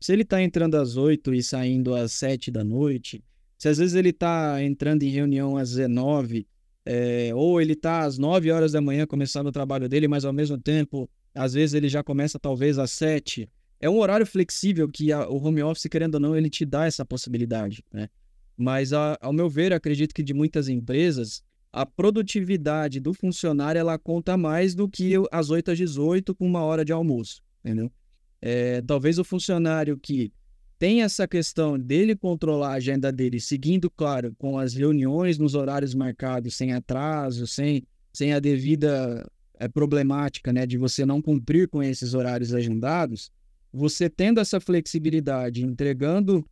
Se ele está entrando às 8 e saindo às 7 da noite, se às vezes ele está entrando em reunião às 19, é, ou ele está às 9 horas da manhã começando o trabalho dele, mas ao mesmo tempo, às vezes ele já começa talvez às 7. É um horário flexível que a, o home office, querendo ou não, ele te dá essa possibilidade, né? Mas, a, ao meu ver, acredito que de muitas empresas, a produtividade do funcionário ela conta mais do que as 8 às 18 com uma hora de almoço, entendeu? É, talvez o funcionário que tem essa questão dele controlar a agenda dele, seguindo, claro, com as reuniões nos horários marcados, sem atraso, sem, sem a devida é, problemática né, de você não cumprir com esses horários agendados, você tendo essa flexibilidade, entregando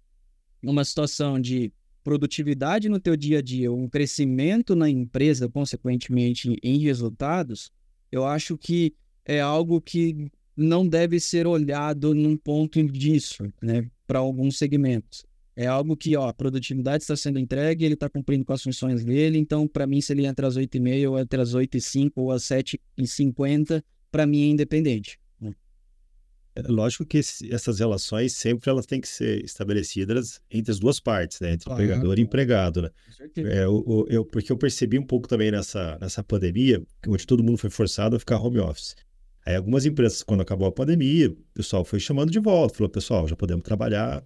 uma situação de produtividade no teu dia a dia, um crescimento na empresa, consequentemente em resultados, eu acho que é algo que não deve ser olhado num ponto disso, né? para alguns segmentos. É algo que, ó, a produtividade está sendo entregue, ele está cumprindo com as funções dele, então, para mim, se ele entra às 8h30 ou entre as 8h05 ou às 7h50, para mim é independente.
É lógico que esse, essas relações sempre elas têm que ser estabelecidas entre as duas partes, né? Entre empregador e empregado, né? É, o, eu, porque eu percebi um pouco também nessa, nessa pandemia, onde todo mundo foi forçado a ficar home office. Aí algumas empresas, quando acabou a pandemia, o pessoal foi chamando de volta, falou, pessoal, já podemos trabalhar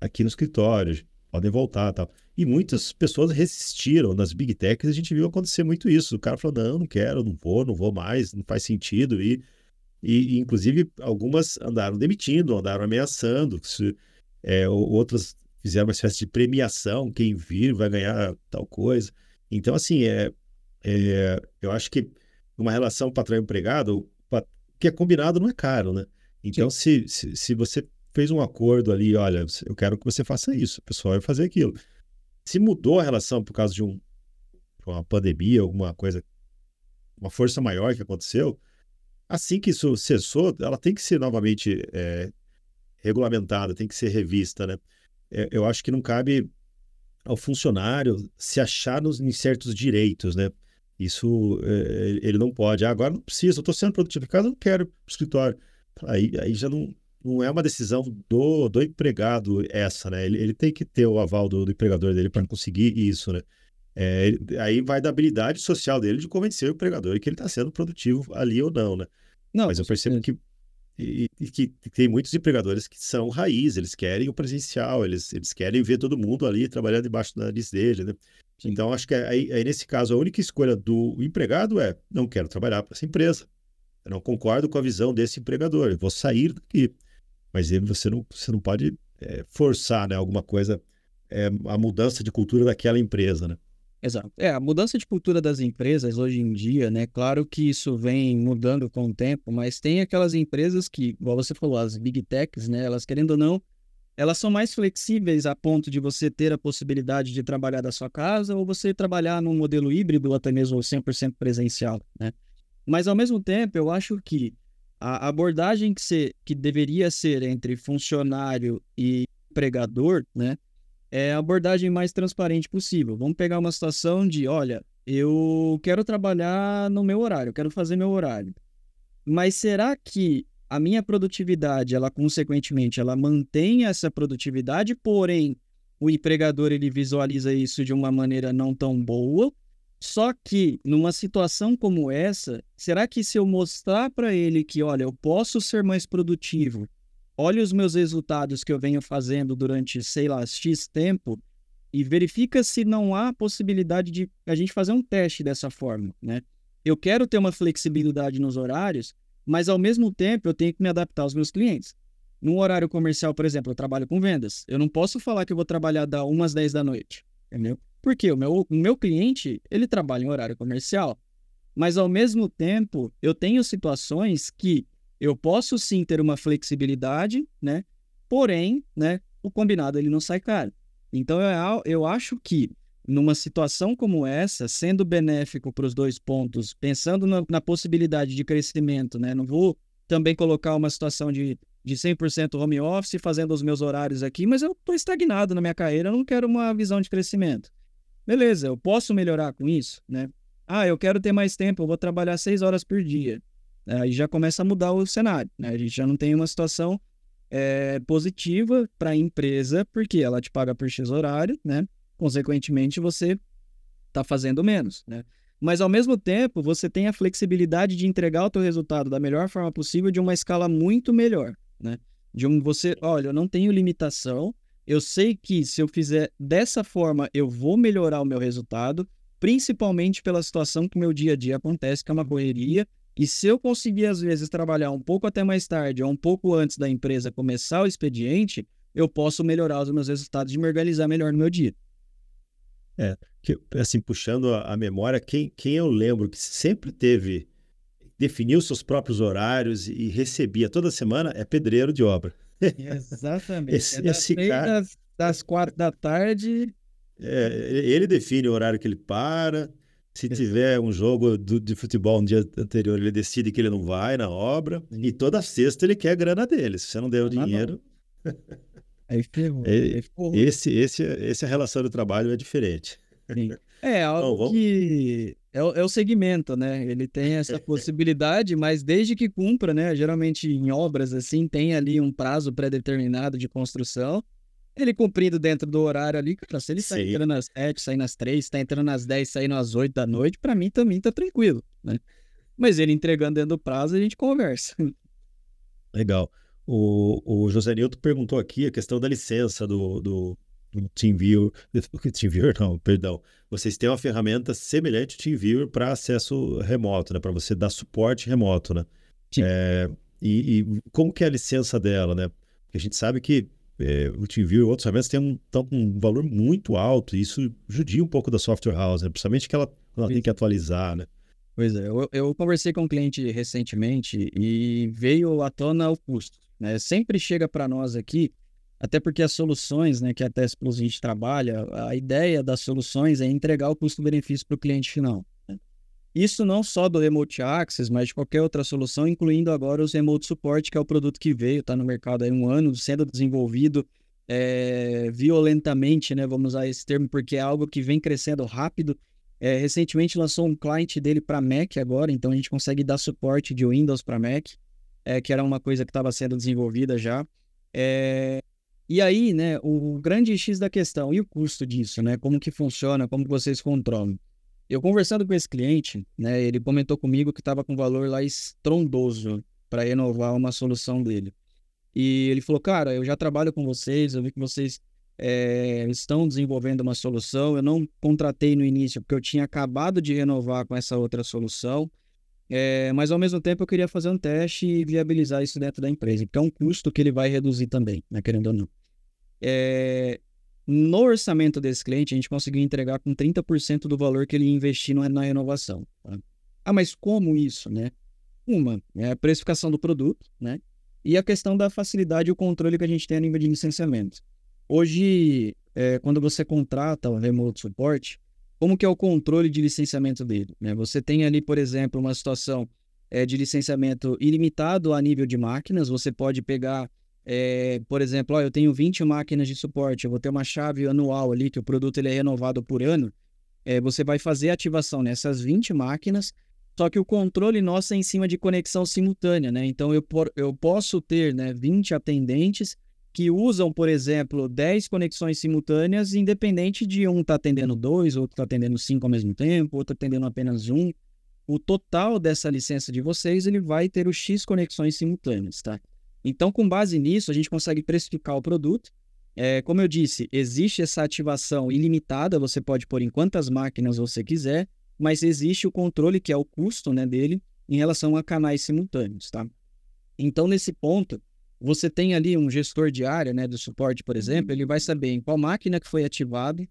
aqui no escritório, podem voltar tal. E muitas pessoas resistiram nas big techs, a gente viu acontecer muito isso. O cara falou, não, não quero, não vou, não vou mais, não faz sentido. E e, inclusive, algumas andaram demitindo, andaram ameaçando. Se, é, outras fizeram uma espécie de premiação, quem vir vai ganhar tal coisa. Então, assim, é, é eu acho que uma relação patrão-empregado, o que é combinado não é caro, né? Então, se, se, se, você fez um acordo ali, olha, eu quero que você faça isso, o pessoal vai fazer aquilo. Se mudou a relação por causa de um, uma pandemia, alguma coisa, uma força maior que aconteceu, Assim que isso cessou, ela tem que ser novamente é, regulamentada, tem que ser revista, né? É, eu acho que não cabe ao funcionário se achar nos, em certos direitos, né? Isso é, ele não pode. Ah, agora não precisa, eu estou sendo produtivo em casa, não quero escritório. Aí, aí já não, não é uma decisão do, do empregado essa, né? Ele, ele tem que ter o aval do, do empregador dele para conseguir isso, né? É, aí vai da habilidade social dele de convencer o empregador que ele está sendo produtivo ali ou não, né? Não, Mas eu percebo que, e, e que tem muitos empregadores que são raiz, eles querem o presencial, eles, eles querem ver todo mundo ali trabalhando debaixo do nariz dele, né? Sim. Então, acho que aí, aí, nesse caso, a única escolha do empregado é: não quero trabalhar para essa empresa. Eu não concordo com a visão desse empregador, eu vou sair daqui. Mas ele, você, não, você não pode é, forçar né, alguma coisa, é, a mudança de cultura daquela empresa, né?
Exato. É, a mudança de cultura das empresas hoje em dia, né? Claro que isso vem mudando com o tempo, mas tem aquelas empresas que, igual você falou, as big techs, né? Elas querendo ou não, elas são mais flexíveis a ponto de você ter a possibilidade de trabalhar da sua casa ou você trabalhar num modelo híbrido ou até mesmo 100% presencial, né? Mas ao mesmo tempo, eu acho que a abordagem que, se, que deveria ser entre funcionário e empregador, né? É a abordagem mais transparente possível. Vamos pegar uma situação de, olha, eu quero trabalhar no meu horário, eu quero fazer meu horário. Mas será que a minha produtividade, ela consequentemente, ela mantém essa produtividade, porém o empregador ele visualiza isso de uma maneira não tão boa? Só que numa situação como essa, será que se eu mostrar para ele que, olha, eu posso ser mais produtivo, olha os meus resultados que eu venho fazendo durante, sei lá, X tempo e verifica se não há possibilidade de a gente fazer um teste dessa forma, né? Eu quero ter uma flexibilidade nos horários, mas ao mesmo tempo eu tenho que me adaptar aos meus clientes. Num horário comercial, por exemplo, eu trabalho com vendas. Eu não posso falar que eu vou trabalhar da 1 às 10 da noite, entendeu? Porque o meu, o meu cliente, ele trabalha em horário comercial. Mas ao mesmo tempo, eu tenho situações que eu posso sim ter uma flexibilidade, né? Porém, né, o combinado ele não sai caro. Então eu, eu acho que numa situação como essa, sendo benéfico para os dois pontos, pensando na, na, possibilidade de crescimento, né? Não vou também colocar uma situação de, de 100% home office, fazendo os meus horários aqui, mas eu estou estagnado na minha carreira, eu não quero uma visão de crescimento. Beleza, eu posso melhorar com isso, né? Ah, eu quero ter mais tempo, eu vou trabalhar seis horas por dia aí já começa a mudar o cenário. Né? A gente já não tem uma situação é, positiva para a empresa, porque ela te paga por X horário, né? Consequentemente, você está fazendo menos, né? Mas, ao mesmo tempo, você tem a flexibilidade de entregar o teu resultado da melhor forma possível de uma escala muito melhor, né? De um você, olha, eu não tenho limitação, eu sei que se eu fizer dessa forma, eu vou melhorar o meu resultado, principalmente pela situação que o meu dia a dia acontece, que é uma correria, e se eu conseguir, às vezes, trabalhar um pouco até mais tarde ou um pouco antes da empresa começar o expediente, eu posso melhorar os meus resultados e me organizar melhor no meu dia.
É, que, assim, puxando a, a memória, quem, quem eu lembro que sempre teve, definiu seus próprios horários e recebia toda semana é pedreiro de obra.
Exatamente. esse, é esse cara... das, das quatro da tarde.
É, ele define o horário que ele para, se tiver um jogo do, de futebol no dia anterior, ele decide que ele não vai na obra. E toda sexta ele quer a grana dele. Se você não der o dinheiro.
Aí ferrou.
Ferrou. Esse, esse, esse a relação do trabalho é diferente.
Sim. É algo vamos... que é, é, o segmento, né? Ele tem essa possibilidade, mas desde que cumpra, né? Geralmente em obras assim tem ali um prazo pré-determinado de construção. Ele cumprindo dentro do horário ali, cara, se ele está entrando às 7, saindo às 3, está entrando às 10, saindo às 8 da noite, para mim também tá tranquilo, né? Mas ele entregando dentro do prazo, a gente conversa.
Legal. O, o José Nilton perguntou aqui a questão da licença do, do, do TeamViewer. TeamViewer, não, perdão. Vocês têm uma ferramenta semelhante ao TeamViewer para acesso remoto, né? Para você dar suporte remoto, né? É, e, e, como que é a licença dela, né? Porque a gente sabe que é, o TeamViewer e outros ferramentas têm um, tão, um valor muito alto e isso judia um pouco da software house, né? principalmente que ela, ela tem que atualizar, né?
Pois é, eu, eu, conversei com um cliente recentemente e veio à tona o custo. Né? Sempre chega para nós aqui, até porque as soluções né, que a Test Plus a gente trabalha, a ideia das soluções é entregar o custo-benefício para o cliente final. Isso não só do Remote Access, mas de qualquer outra solução, incluindo agora os Remote Support, que é o produto que veio, está no mercado há um ano, sendo desenvolvido é, violentamente, né? Vamos usar esse termo, porque é algo que vem crescendo rápido é, recentemente lançou um cliente dele para Mac agora, então a gente consegue dar suporte de Windows para Mac, é, que era uma coisa que estava sendo desenvolvida já. É, e aí, né, o grande X da questão, e o custo disso, né? Como que funciona, como que vocês controlam? Eu conversando com esse cliente, né, ele comentou comigo que estava com valor lá estrondoso para renovar uma solução dele. E ele falou, cara, eu já trabalho com vocês, eu vi que vocês é, estão desenvolvendo uma solução. Eu não contratei no início porque eu tinha acabado de renovar com essa outra solução, é, mas ao mesmo tempo eu queria fazer um teste e viabilizar isso dentro da empresa, porque é um custo que ele vai reduzir também, né, querendo ou não. É, no orçamento desse cliente, a gente conseguiu entregar com 30% do valor que ele investiu na renovação. Tá? Ah, mas como isso, né? Uma, é a precificação do produto, né? E a questão da facilidade e o controle que a gente tem a nível de licenciamento. Hoje, é, quando você contrata o Remote Support, como que é o controle de licenciamento dele? Né? Você tem ali, por exemplo, uma situação é, de licenciamento ilimitado a nível de máquinas. Você pode pegar, é, por exemplo, ó, eu tenho 20 máquinas de suporte, eu vou ter uma chave anual ali, que o produto ele é renovado por ano. É, você vai fazer ativação nessas 20 máquinas, só que o controle nosso é em cima de conexão simultânea, né? Então eu, por, eu posso ter né, 20 atendentes que usam, por exemplo, 10 conexões simultâneas, independente de um estar tá atendendo dois, outro está atendendo cinco ao mesmo tempo, outro atendendo apenas um. O total dessa licença de vocês, ele vai ter os X conexões simultâneas, tá? Então, com base nisso, a gente consegue precificar o produto. É, como eu disse, existe essa ativação ilimitada, você pode pôr em quantas máquinas você quiser, mas existe o controle, que é o custo né, dele, em relação a canais simultâneos, tá? Então, nesse ponto, você tem ali um gestor de área, né, do suporte, por exemplo, ele vai saber em qual máquina que foi ativado,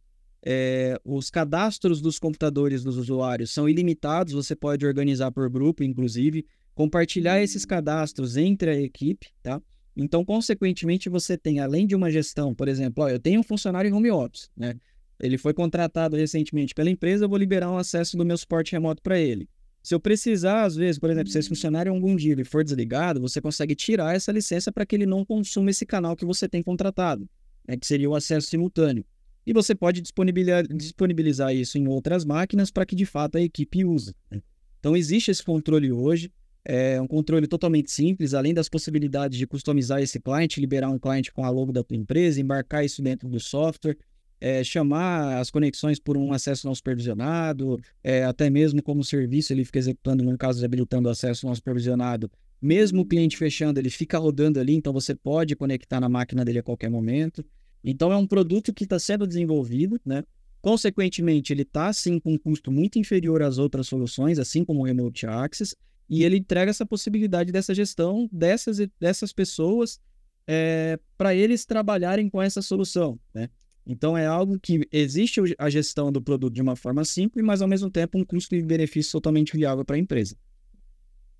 é, os cadastros dos computadores dos usuários são ilimitados, você pode organizar por grupo, inclusive, compartilhar esses cadastros entre a equipe, tá? Então, consequentemente, você tem, além de uma gestão, por exemplo, ó, eu tenho um funcionário em home office, né? Ele foi contratado recentemente pela empresa, eu vou liberar um acesso do meu suporte remoto para ele. Se eu precisar, às vezes, por exemplo, se esse funcionário algum dia ele for desligado, você consegue tirar essa licença para que ele não consuma esse canal que você tem contratado, né, que seria o acesso simultâneo. E você pode disponibilizar, isso em outras máquinas para que de fato a equipe use. Né? Então existe esse controle hoje, é um controle totalmente simples, além das possibilidades de customizar esse cliente, liberar um cliente com a logo da tua empresa, embarcar isso dentro do software é, chamar as conexões por um acesso não supervisionado, é, até mesmo como serviço ele fica executando, no caso habilitando acesso não supervisionado, mesmo o cliente fechando, ele fica rodando ali, então você pode conectar na máquina dele a qualquer momento. Então é um produto que está sendo desenvolvido, né? Consequentemente, ele está sim com um custo muito inferior às outras soluções, assim como o Remote Access, e ele entrega essa possibilidade dessa gestão dessas, dessas pessoas é, para eles trabalharem com essa solução, né? Então é algo que existe a gestão do produto de uma forma simples, mas ao mesmo tempo um custo e benefício totalmente viável para a empresa.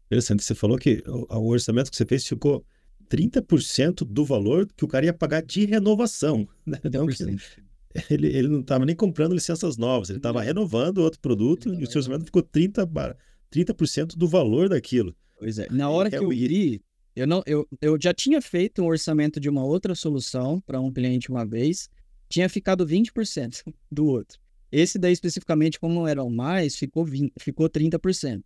Interessante, você falou que o orçamento que você fez ficou 30% do valor que o cara ia pagar de renovação. Né? Então, ele, ele não estava nem comprando licenças novas, ele estava renovando outro produto e o seu orçamento ficou 30%, 30 do valor daquilo.
Pois é. Na hora é, que eu vi, Eu, não, eu, eu já tinha feito um orçamento de uma outra solução para um cliente uma vez, tinha ficado 20% do outro. Esse daí, especificamente, como não eram mais, ficou, 20, ficou 30%.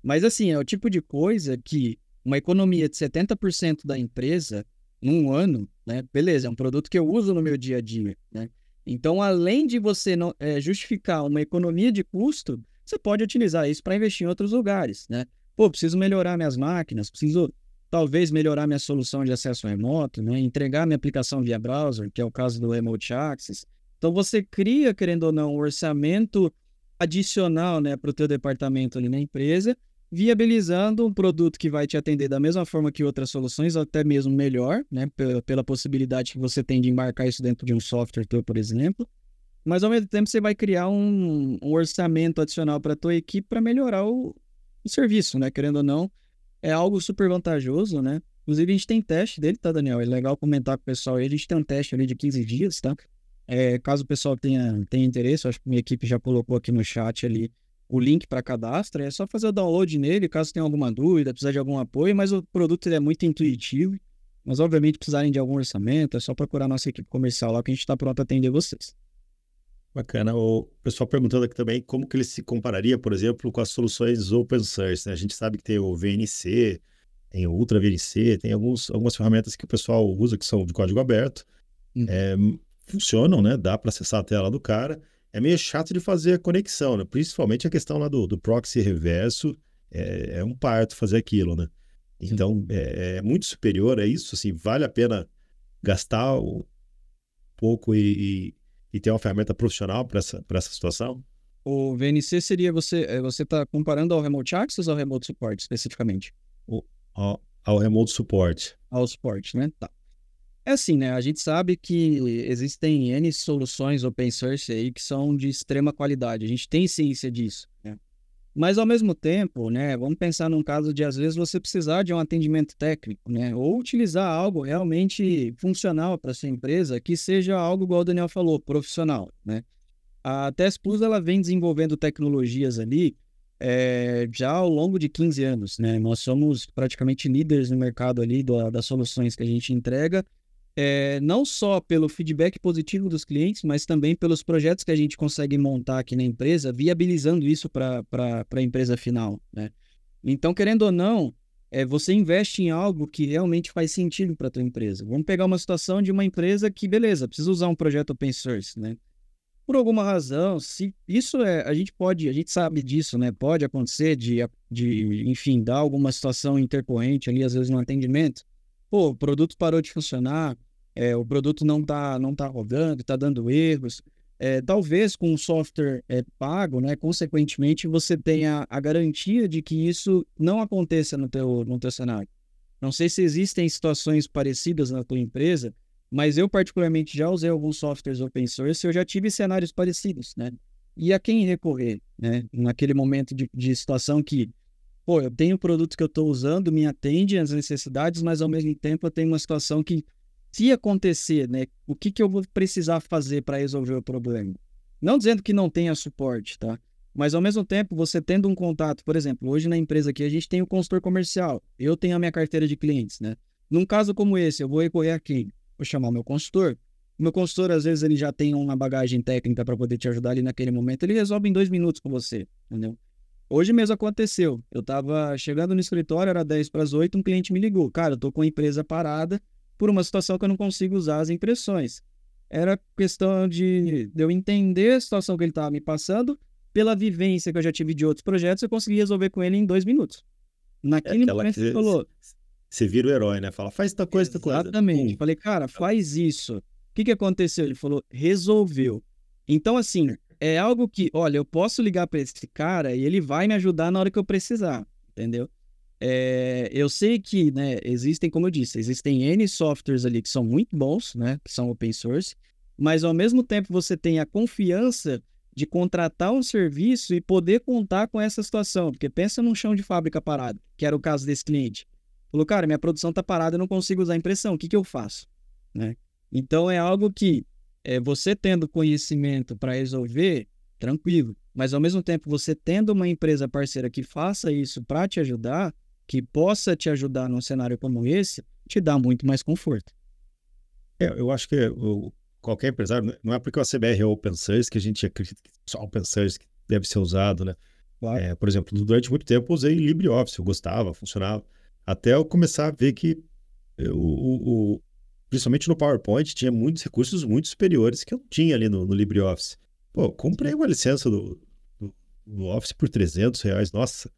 Mas, assim, é o tipo de coisa que uma economia de 70% da empresa num ano, né? Beleza, é um produto que eu uso no meu dia a dia, né? Então, além de você não, é, justificar uma economia de custo, você pode utilizar isso para investir em outros lugares, né? Pô, preciso melhorar minhas máquinas, preciso talvez melhorar minha solução de acesso remoto, né? entregar minha aplicação via browser, que é o caso do Remote Access. Então você cria, querendo ou não, um orçamento adicional né, para o teu departamento ali na empresa, viabilizando um produto que vai te atender da mesma forma que outras soluções, até mesmo melhor, né, pela, pela possibilidade que você tem de embarcar isso dentro de um software teu, por exemplo. Mas ao mesmo tempo você vai criar um, um orçamento adicional para a tua equipe para melhorar o, o serviço, né? Querendo ou não, é algo super vantajoso, né? Inclusive, a gente tem teste dele, tá, Daniel? É legal comentar com o pessoal. A gente tem um teste ali de 15 dias, tá? É, caso o pessoal tenha, tenha interesse, acho que minha equipe já colocou aqui no chat ali o link para cadastro. É só fazer o download nele, caso tenha alguma dúvida, precisar de algum apoio. Mas o produto ele é muito intuitivo. Mas, obviamente, precisarem de algum orçamento, é só procurar nossa equipe comercial lá que a gente está pronto a atender vocês.
Bacana. O pessoal perguntando aqui também como que ele se compararia, por exemplo, com as soluções open source. Né? A gente sabe que tem o VNC, tem o Ultra VNC, tem alguns, algumas ferramentas que o pessoal usa que são de código aberto. Uhum. É, funcionam, né? Dá para acessar a tela do cara. É meio chato de fazer a conexão, né? Principalmente a questão lá do, do proxy reverso. É, é um parto fazer aquilo, né? Então, é, é, muito superior a isso. Assim, vale a pena gastar um pouco e, e ter uma ferramenta profissional para essa, essa situação?
O VNC seria você é, você está comparando ao Remote Access ou ao Remote Support especificamente?
O, ao, ao Remote Support.
Ao suporte, né? Tá. É assim, né? A gente sabe que existem N soluções open source aí que são de extrema qualidade. A gente tem ciência disso. Né? Mas ao mesmo tempo, né, vamos pensar num caso de às vezes você precisar de um atendimento técnico, né, ou utilizar algo realmente funcional para sua empresa, que seja algo igual o Daniel falou, profissional, né? A Test Plus ela vem desenvolvendo tecnologias ali é, já ao longo de 15 anos, né? Nós somos praticamente líderes no mercado ali do, das soluções que a gente entrega é, não só pelo feedback positivo dos clientes, mas também pelos projetos que a gente consegue montar aqui na empresa, viabilizando isso para a empresa final. Né? Então, querendo ou não, é, você investe em algo que realmente faz sentido para a tua empresa. Vamos pegar uma situação de uma empresa que, beleza, precisa usar um projeto open source, né? Por alguma razão, se isso é, a gente pode, a gente sabe disso, né? Pode acontecer de, de enfim, dar alguma situação intercorrente ali, às vezes no atendimento pô, o produto parou de funcionar, é, o produto não está não tá rodando, está dando erros. É, talvez com o software é, pago, né, consequentemente, você tenha a garantia de que isso não aconteça no teu, no teu cenário. Não sei se existem situações parecidas na tua empresa, mas eu particularmente já usei alguns softwares open source e eu já tive cenários parecidos, né? E a quem recorrer, né? Naquele momento de, de situação que pô, eu tenho o produto que eu estou usando, me atende às necessidades, mas ao mesmo tempo eu tenho uma situação que, se acontecer, né, o que, que eu vou precisar fazer para resolver o problema? Não dizendo que não tenha suporte, tá? Mas ao mesmo tempo, você tendo um contato, por exemplo, hoje na empresa aqui a gente tem o consultor comercial, eu tenho a minha carteira de clientes, né? Num caso como esse, eu vou recorrer a quem? Vou chamar o meu consultor. O meu consultor, às vezes, ele já tem uma bagagem técnica para poder te ajudar ali naquele momento, ele resolve em dois minutos com você, entendeu? Hoje mesmo aconteceu. Eu estava chegando no escritório, era 10 para as 8, um cliente me ligou. Cara, eu estou com a empresa parada por uma situação que eu não consigo usar as impressões. Era questão de, de eu entender a situação que ele estava me passando, pela vivência que eu já tive de outros projetos, eu consegui resolver com ele em dois minutos. Naquele é momento ele falou.
Você vira o herói, né? Fala, faz tal coisa, tal coisa.
Exatamente. Falei, cara, faz isso. O que, que aconteceu? Ele falou, resolveu. Então, assim, é algo que, olha, eu posso ligar para esse cara e ele vai me ajudar na hora que eu precisar, entendeu? É, eu sei que, né, existem, como eu disse, existem N softwares ali que são muito bons, né, que são open source, mas ao mesmo tempo você tem a confiança de contratar um serviço e poder contar com essa situação, porque pensa num chão de fábrica parado, que era o caso desse cliente. Falou, cara, minha produção tá parada, eu não consigo usar impressão, o que que eu faço? Né? Então é algo que é, você tendo conhecimento para resolver, tranquilo. Mas ao mesmo tempo, você tendo uma empresa parceira que faça isso para te ajudar, que possa te ajudar num cenário como esse, te dá muito mais conforto.
É, eu acho que o, qualquer empresário, não é porque o CBR é open source que a gente acredita que só open source deve ser usado, né? Claro. É, por exemplo, durante muito tempo eu usei LibreOffice, eu gostava, funcionava. Até eu começar a ver que eu, o, o, principalmente no PowerPoint, tinha muitos recursos muito superiores que eu não tinha ali no, no LibreOffice. Pô, comprei uma licença do, do, do, Office por 300 reais, nossa.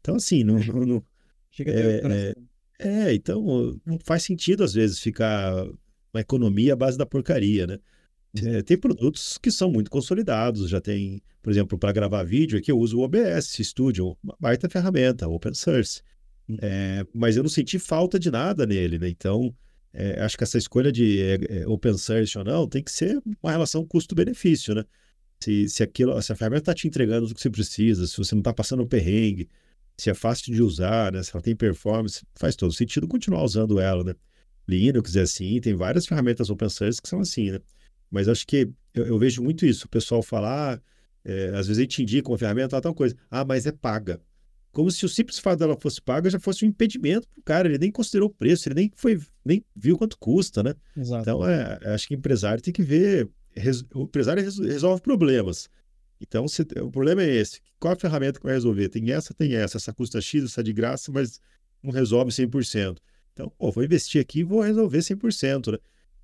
Então, assim, não... não, não
Chega é,
é, é, então não faz sentido às vezes ficar uma economia à base da porcaria, né? É, tem produtos que são muito consolidados, já tem, por exemplo, para gravar vídeo aqui eu uso o OBS Studio, uma baita ferramenta, open source. Hum. É, mas eu não senti falta de nada nele, né? Então, é, acho que essa escolha de é, é, open source ou não tem que ser uma relação custo-benefício, né? Se, se, aquilo, se a ferramenta está te entregando o que você precisa, se você não está passando um perrengue, se é fácil de usar, né? se ela tem performance, faz todo sentido continuar usando ela, né? Linux é assim, tem várias ferramentas open source que são assim, né? Mas acho que eu, eu vejo muito isso, o pessoal falar, é, às vezes a gente indica uma ferramenta, tal coisa, ah, mas é paga. Como se o simples fato dela fosse paga já fosse um impedimento para o cara, ele nem considerou o preço, ele nem foi, nem viu quanto custa, né?
Exato.
Então, é, acho que o empresário tem que ver, o empresário resolve problemas. Então, se, o problema é esse. Qual a ferramenta que vai resolver? Tem essa, tem essa. Essa custa X, essa de graça, mas não resolve 100%. Então, pô, vou investir aqui e vou resolver 100%, né?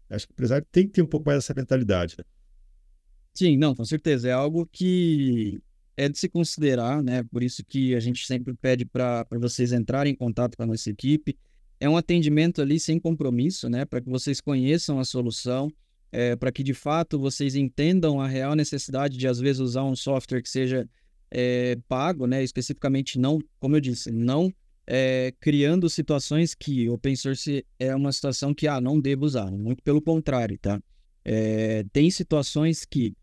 Acho que o empresário tem que ter um pouco mais essa mentalidade, né?
Sim, não, com certeza. É algo que é de se considerar, né? Por isso que a gente sempre pede para vocês entrarem em contato com a nossa equipe. É um atendimento ali sem compromisso, né? Para que vocês conheçam a solução, é, para que de fato vocês entendam a real necessidade de às vezes usar um software que seja é, pago, né? Especificamente não, como eu disse, não é, criando situações que open source é uma situação que ah, não devo usar. Muito pelo contrário, tá? É, tem situações que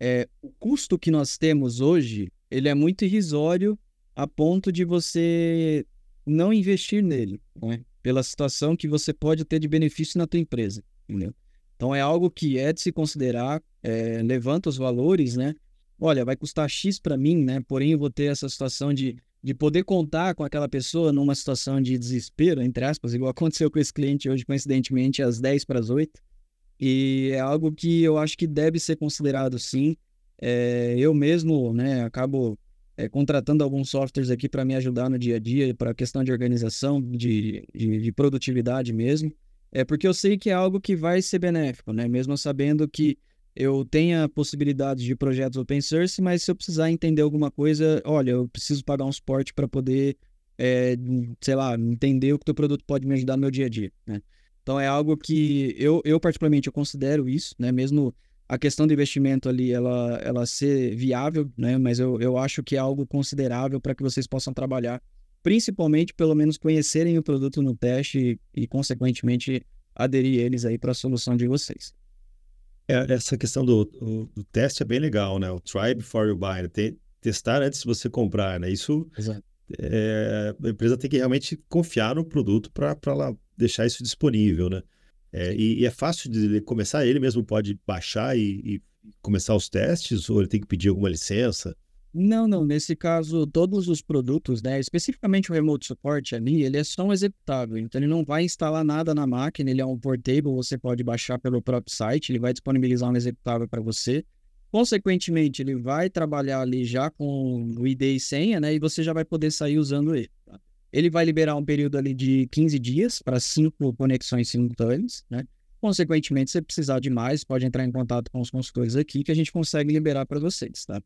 é, o custo que nós temos hoje ele é muito irrisório a ponto de você não investir nele, né? pela situação que você pode ter de benefício na tua empresa. Entendeu? Então é algo que é de se considerar, é, levanta os valores, né? Olha, vai custar X para mim, né? Porém, eu vou ter essa situação de de poder contar com aquela pessoa numa situação de desespero, entre aspas, igual aconteceu com esse cliente hoje, coincidentemente, às 10 para as 8. E é algo que eu acho que deve ser considerado sim. É, eu mesmo né, acabo é, contratando alguns softwares aqui para me ajudar no dia a dia, para a questão de organização, de, de, de, produtividade mesmo. É porque eu sei que é algo que vai ser benéfico, né? Mesmo sabendo que eu tenha possibilidades de projetos open source, mas se eu precisar entender alguma coisa, olha, eu preciso pagar um suporte para poder, é, sei lá, entender o que o teu produto pode me ajudar no meu dia a dia, né? Então é algo que eu, eu particularmente eu considero isso, né? Mesmo a questão do investimento ali, ela, ela ser viável, né? Mas eu, eu acho que é algo considerável para que vocês possam trabalhar, principalmente pelo menos conhecerem o produto no teste e, e consequentemente aderir eles aí para a solução de vocês.
É, essa questão do, do, do, teste é bem legal, né? O try before you buy, né? Tem, testar antes de você comprar, né? Isso é, a empresa tem que realmente confiar no produto para deixar isso disponível, né? É, e, e, é fácil de começar, ele mesmo pode baixar e, e começar os testes, ou ele tem que pedir alguma licença?
Não, não. Nesse caso, todos os produtos, né, especificamente o Remote Support ali, ele é só um executável. Então, ele não vai instalar nada na máquina, ele é um portable, você pode baixar pelo próprio site, ele vai disponibilizar um executável para você. Consequentemente, ele vai trabalhar ali já com o ID e senha, né, e você já vai poder sair usando ele. Tá? Ele vai liberar um período ali de 15 dias para cinco conexões simultâneas, né? Consequentemente, se precisar de mais, pode entrar em contato com os consultores aqui que a gente consegue liberar para vocês, tá?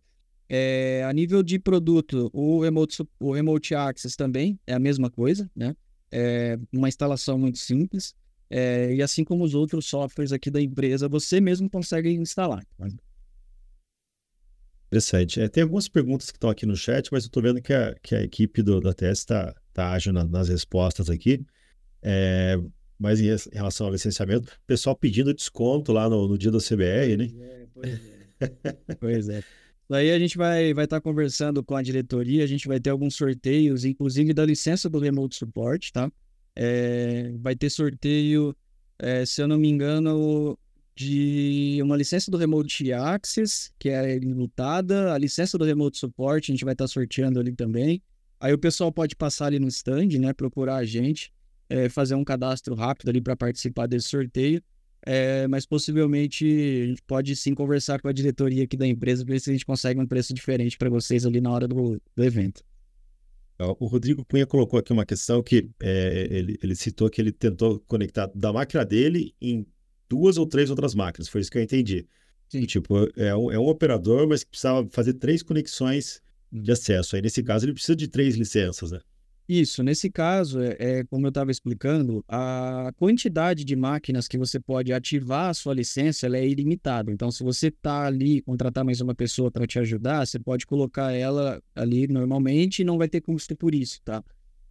É, a nível de produto, o Remote, o Remote Access também é a mesma coisa, né? É uma instalação muito simples. É, e assim como os outros softwares aqui da empresa, você mesmo consegue instalar. Tá?
Interessante. É, tem algumas perguntas que estão aqui no chat, mas eu estou vendo que a, que a equipe do, da TS está tá ágil na, nas respostas aqui. É, mas em, relação ao licenciamento, o pessoal pedindo desconto lá no, no dia do CBR, né?
Pois é, pois é. pois é. Daí a gente vai estar vai tá conversando com a diretoria, a gente vai ter alguns sorteios, inclusive da licença do Remote Support, tá? É, vai ter sorteio, é, se eu não me engano, de uma licença do Remote Access, que é lutada, a licença do Remote Support, a gente vai estar tá sorteando ali também. Aí o pessoal pode passar ali no stand, né? Procurar a gente, é, fazer um cadastro rápido ali para participar desse sorteio. É, mas possivelmente a gente pode sim conversar com a diretoria aqui da empresa para ver se a gente consegue um preço diferente para vocês ali na hora do, do evento.
O Rodrigo Cunha colocou aqui uma questão que é, ele, ele, citou que ele tentou conectar da máquina dele em duas ou três outras máquinas, foi isso que eu entendi. Sim. Tipo, é um, é um operador, mas que precisava fazer três conexões de acesso. Aí, nesse caso, ele precisa de três licenças, né?
Isso, nesse caso, é, é como eu estava explicando, a quantidade de máquinas que você pode ativar a sua licença é ilimitada. Então, se você está ali, contratar mais uma pessoa para te ajudar, você pode colocar ela ali normalmente e não vai ter custo por isso, tá?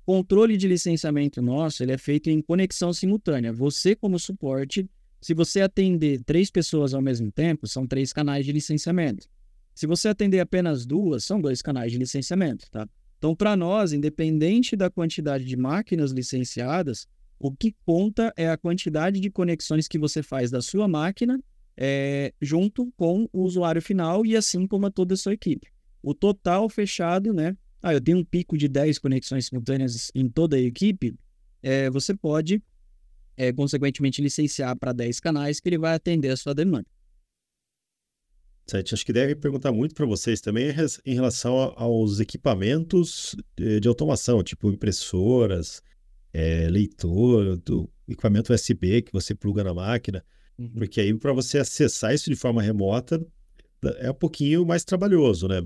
Controle de licenciamento nosso, ele é feito em conexão simultânea. Você, como suporte, se você atender três pessoas ao mesmo tempo, são três canais de licenciamento. Se você atender apenas duas, são dois canais de licenciamento, tá? Então, para nós, independente da quantidade de máquinas licenciadas, o que conta é a quantidade de conexões que você faz da sua máquina é, junto com o usuário final e assim como a toda a sua equipe. O total fechado, né? Ah, eu tenho um pico de 10 conexões simultâneas em toda a equipe. É, você pode, é, consequentemente, licenciar para 10 canais que ele vai atender a sua demanda.
Acho que deve perguntar muito para vocês também em relação aos equipamentos de automação, tipo impressoras, é, leitor, do equipamento USB que você pluga na máquina, uhum. porque aí para você acessar isso de forma remota é um pouquinho mais trabalhoso, né?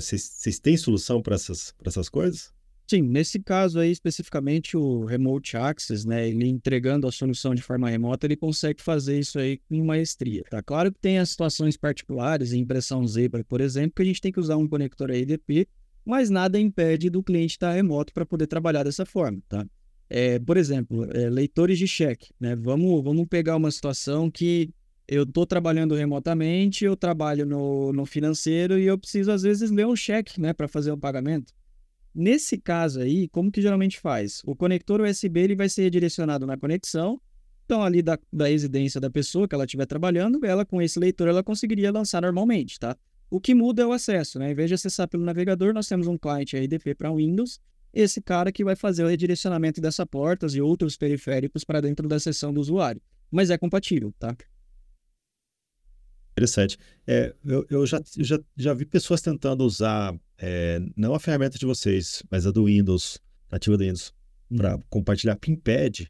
Vocês é, têm solução para essas, essas coisas?
Sim, nesse caso aí especificamente o Remote Access, né, ele entregando a solução de forma remota, ele consegue fazer isso aí com maestria, tá? Claro que tem as situações particulares, impressão Zebra, por exemplo, que a gente tem que usar um conector AEDP, mas nada impede do cliente estar remoto para poder trabalhar dessa forma, tá? É, por exemplo, é, leitores de cheque, né? Vamos, vamos pegar uma situação que eu estou trabalhando remotamente, eu trabalho no, no financeiro e eu preciso às vezes ler um cheque, né, para fazer o um pagamento. Nesse caso aí, como que geralmente faz? O conector USB ele vai ser redirecionado na conexão, então ali da, da residência da pessoa que ela estiver trabalhando, ela com esse leitor ela conseguiria lançar normalmente, tá? O que muda é o acesso, né? Em vez de acessar pelo navegador, nós temos um cliente IDP para Windows, esse cara que vai fazer o redirecionamento dessas portas e outros periféricos para dentro da seção do usuário. Mas é compatível, tá?
Interessante. É, eu eu já, já, já vi pessoas tentando usar, é, não a ferramenta de vocês, mas a do Windows, nativa do Windows, uhum. para compartilhar PinPad.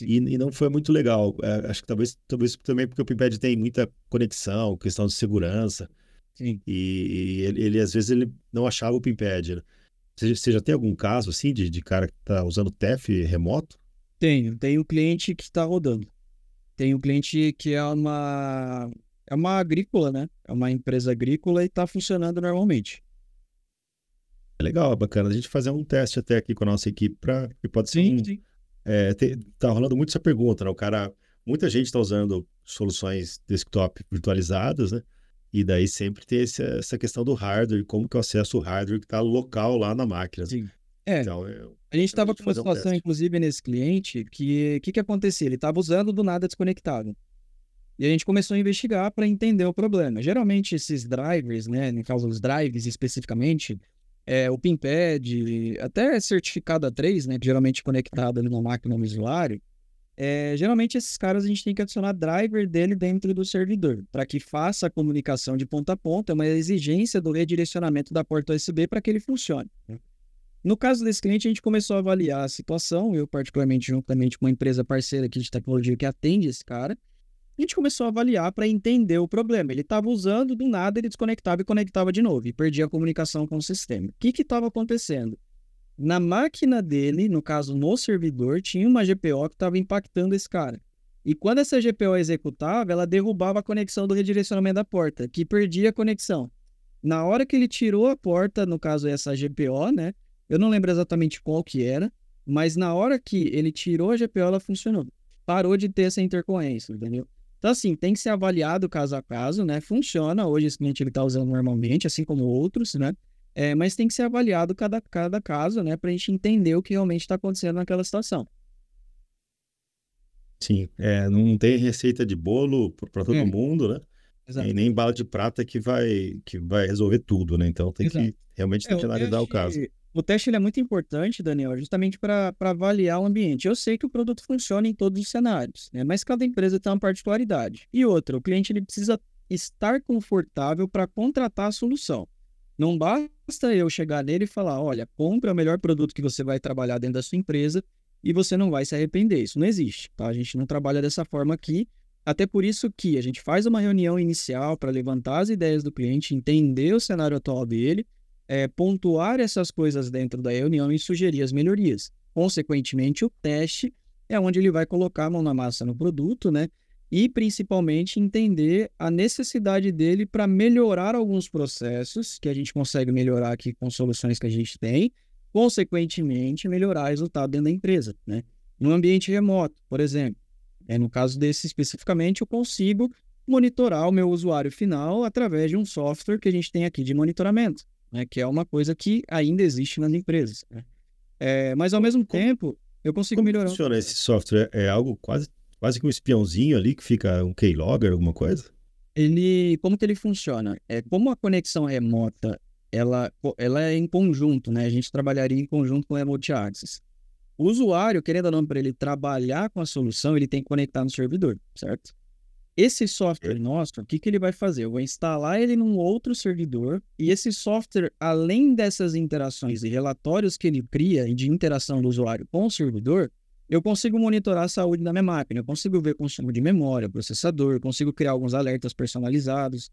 E, e, não foi muito legal. É, acho que talvez, talvez também porque o PinPad tem muita conexão, questão de segurança. Sim. E, e ele, ele, às vezes, ele não achava o PinPad. Né? Você, você já tem algum caso, assim, de, de cara que está usando TEF remoto?
Tenho. Tem um cliente que está rodando. Tem um cliente que é uma é uma agrícola, né? É uma empresa agrícola e está funcionando normalmente.
É legal, é bacana a gente fazer um teste até aqui com a nossa equipe para que pode ser sim, um, sim. É, tá rolando muito essa pergunta, né? O cara, muita gente está usando soluções desktop virtualizadas, né? E daí sempre tem esse, essa questão do hardware, como que eu acesso o hardware que está local lá na máquina. Sim.
É, então, eu, a gente estava com uma situação, um inclusive, nesse cliente, que o que, que acontecia? Ele estava usando do nada desconectado. E a gente começou a investigar para entender o problema. Geralmente esses drivers, né, no caso os drives especificamente, é, o PinPad, até certificado A3, né, geralmente conectado numa máquina no usuário, é, geralmente esses caras a gente tem que adicionar driver dele dentro do servidor, para que faça a comunicação de ponta a ponta, é uma exigência do redirecionamento da porta USB para que ele funcione. No caso desse cliente, a gente começou a avaliar a situação, eu particularmente juntamente com uma empresa parceira aqui de tecnologia que atende esse cara, a gente começou a avaliar para entender o problema. Ele estava usando, do nada ele desconectava e conectava de novo e perdia a comunicação com o sistema. O que estava acontecendo? Na máquina dele, no caso no servidor, tinha uma GPO que estava impactando esse cara. E quando essa GPO executava, ela derrubava a conexão do redirecionamento da porta, que perdia a conexão. Na hora que ele tirou a porta, no caso essa GPO, né? Eu não lembro exatamente qual que era, mas na hora que ele tirou a GPO, ela funcionou. Parou de ter essa intercorrência, entendeu? Então, assim, tem que ser avaliado caso a caso, né? Funciona, hoje esse cliente ele está usando normalmente, assim como outros, né? É, mas tem que ser avaliado cada, cada caso, né? Para a gente entender o que realmente está acontecendo naquela situação.
Sim, é, não tem receita de bolo para todo é. mundo, né? Exato. E nem bala de prata que vai, que vai resolver tudo, né? Então tem Exato. que realmente tem que é, analisar o caso.
O teste ele é muito importante, Daniel, justamente para avaliar o ambiente. Eu sei que o produto funciona em todos os cenários, né? mas cada empresa tem uma particularidade. E outra, o cliente ele precisa estar confortável para contratar a solução. Não basta eu chegar nele e falar: olha, compra o melhor produto que você vai trabalhar dentro da sua empresa e você não vai se arrepender. Isso não existe, tá? A gente não trabalha dessa forma aqui. Até por isso que a gente faz uma reunião inicial para levantar as ideias do cliente, entender o cenário atual dele é, pontuar essas coisas dentro da reunião e sugerir as melhorias. Consequentemente, o teste é onde ele vai colocar a mão na massa no produto, né? E principalmente entender a necessidade dele para melhorar alguns processos que a gente consegue melhorar aqui com soluções que a gente tem, consequentemente melhorar o resultado dentro da empresa, né? No ambiente remoto, por exemplo, é, no caso desse especificamente, eu consigo monitorar o meu usuário final através de um software que a gente tem aqui de monitoramento né, que é uma coisa que ainda existe nas empresas. Né? É, mas ao mesmo como, tempo, eu consigo
como
melhorar.
funciona esse software? É algo quase, quase que um espiãozinho ali que fica um keylogger, alguma coisa?
Ele, como que ele funciona? É como a conexão remota, ela, ela é em conjunto, né? A gente trabalharia em conjunto com o Remote Access. O usuário, querendo ou não, para ele trabalhar com a solução, ele tem que conectar no servidor, certo? Esse software nosso, o que, que ele vai fazer? Eu vou instalar ele num outro servidor e esse software, além dessas interações e relatórios que ele cria e de interação do usuário com o servidor, eu consigo monitorar a saúde da minha máquina, eu consigo ver consumo de memória, processador, consigo criar alguns alertas personalizados.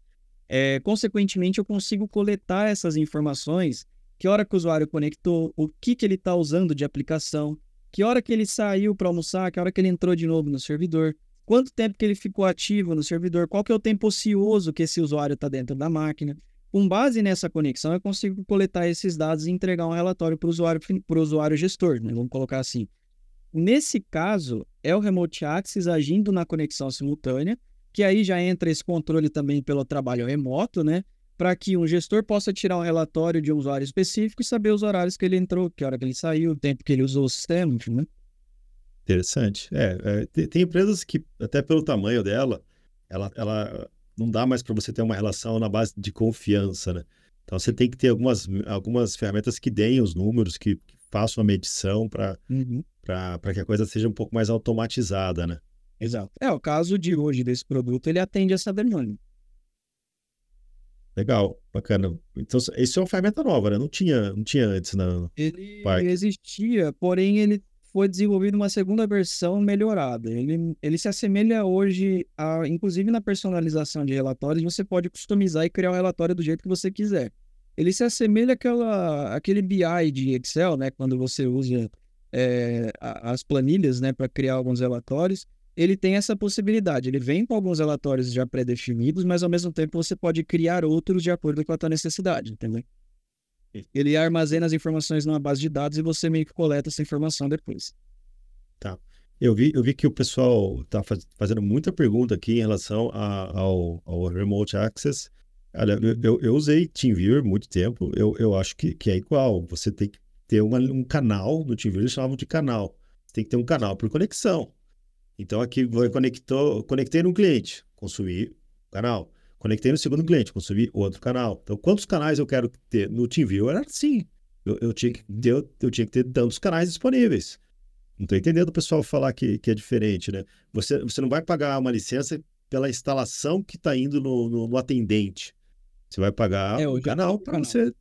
É, consequentemente, eu consigo coletar essas informações, que hora que o usuário conectou, o que, que ele está usando de aplicação, que hora que ele saiu para almoçar, que hora que ele entrou de novo no servidor quanto tempo que ele ficou ativo no servidor, qual que é o tempo ocioso que esse usuário está dentro da máquina. Com base nessa conexão, eu consigo coletar esses dados e entregar um relatório para o usuário, usuário gestor, né? vamos colocar assim. Nesse caso, é o Remote Access agindo na conexão simultânea, que aí já entra esse controle também pelo trabalho remoto, né? Para que um gestor possa tirar um relatório de um usuário específico e saber os horários que ele entrou, que hora que ele saiu, o tempo que ele usou o sistema, né?
Interessante. É, é tem, empresas que, até pelo tamanho dela, ela, ela não dá mais para você ter uma relação na base de confiança, né? Então você tem que ter algumas, algumas ferramentas que deem os números, que, que façam a medição para uhum. que a coisa seja um pouco mais automatizada, né?
Exato. É, o caso de hoje desse produto, ele atende essa demanda.
Legal, bacana. Então, isso é uma ferramenta nova, né? Não tinha, não tinha antes, não.
Ele existia, porém ele foi desenvolvido uma segunda versão melhorada. Ele, ele se assemelha hoje, a, inclusive na personalização de relatórios, você pode customizar e criar o um relatório do jeito que você quiser. Ele se assemelha àquela, àquele BI de Excel, né, quando você usa é, as planilhas né, para criar alguns relatórios. Ele tem essa possibilidade. Ele vem com alguns relatórios já pré-definidos, mas ao mesmo tempo você pode criar outros de acordo com a tua necessidade, entendeu? Ele armazena as informações numa base de dados e você meio que coleta essa informação depois.
Tá. Eu vi, eu vi que o pessoal está faz, fazendo muita pergunta aqui em relação a, ao, ao Remote Access. Olha, eu, eu usei TeamViewer muito tempo. Eu, eu acho que, que é igual. Você tem que ter uma, um canal no TeamViewer, eles chamavam de canal. Você tem que ter um canal por conexão. Então aqui conectou, conectei no cliente, consumi canal. Conectei no segundo cliente, consumi outro canal. Então, quantos canais eu quero ter no TeamViewer? Era assim. Eu, eu, tinha que ter, eu tinha que ter tantos canais disponíveis. Não estou entendendo o pessoal falar que, que é diferente, né? Você, você não vai pagar uma licença pela instalação que está indo no, no, no, atendente. Você vai pagar é, um canal para você.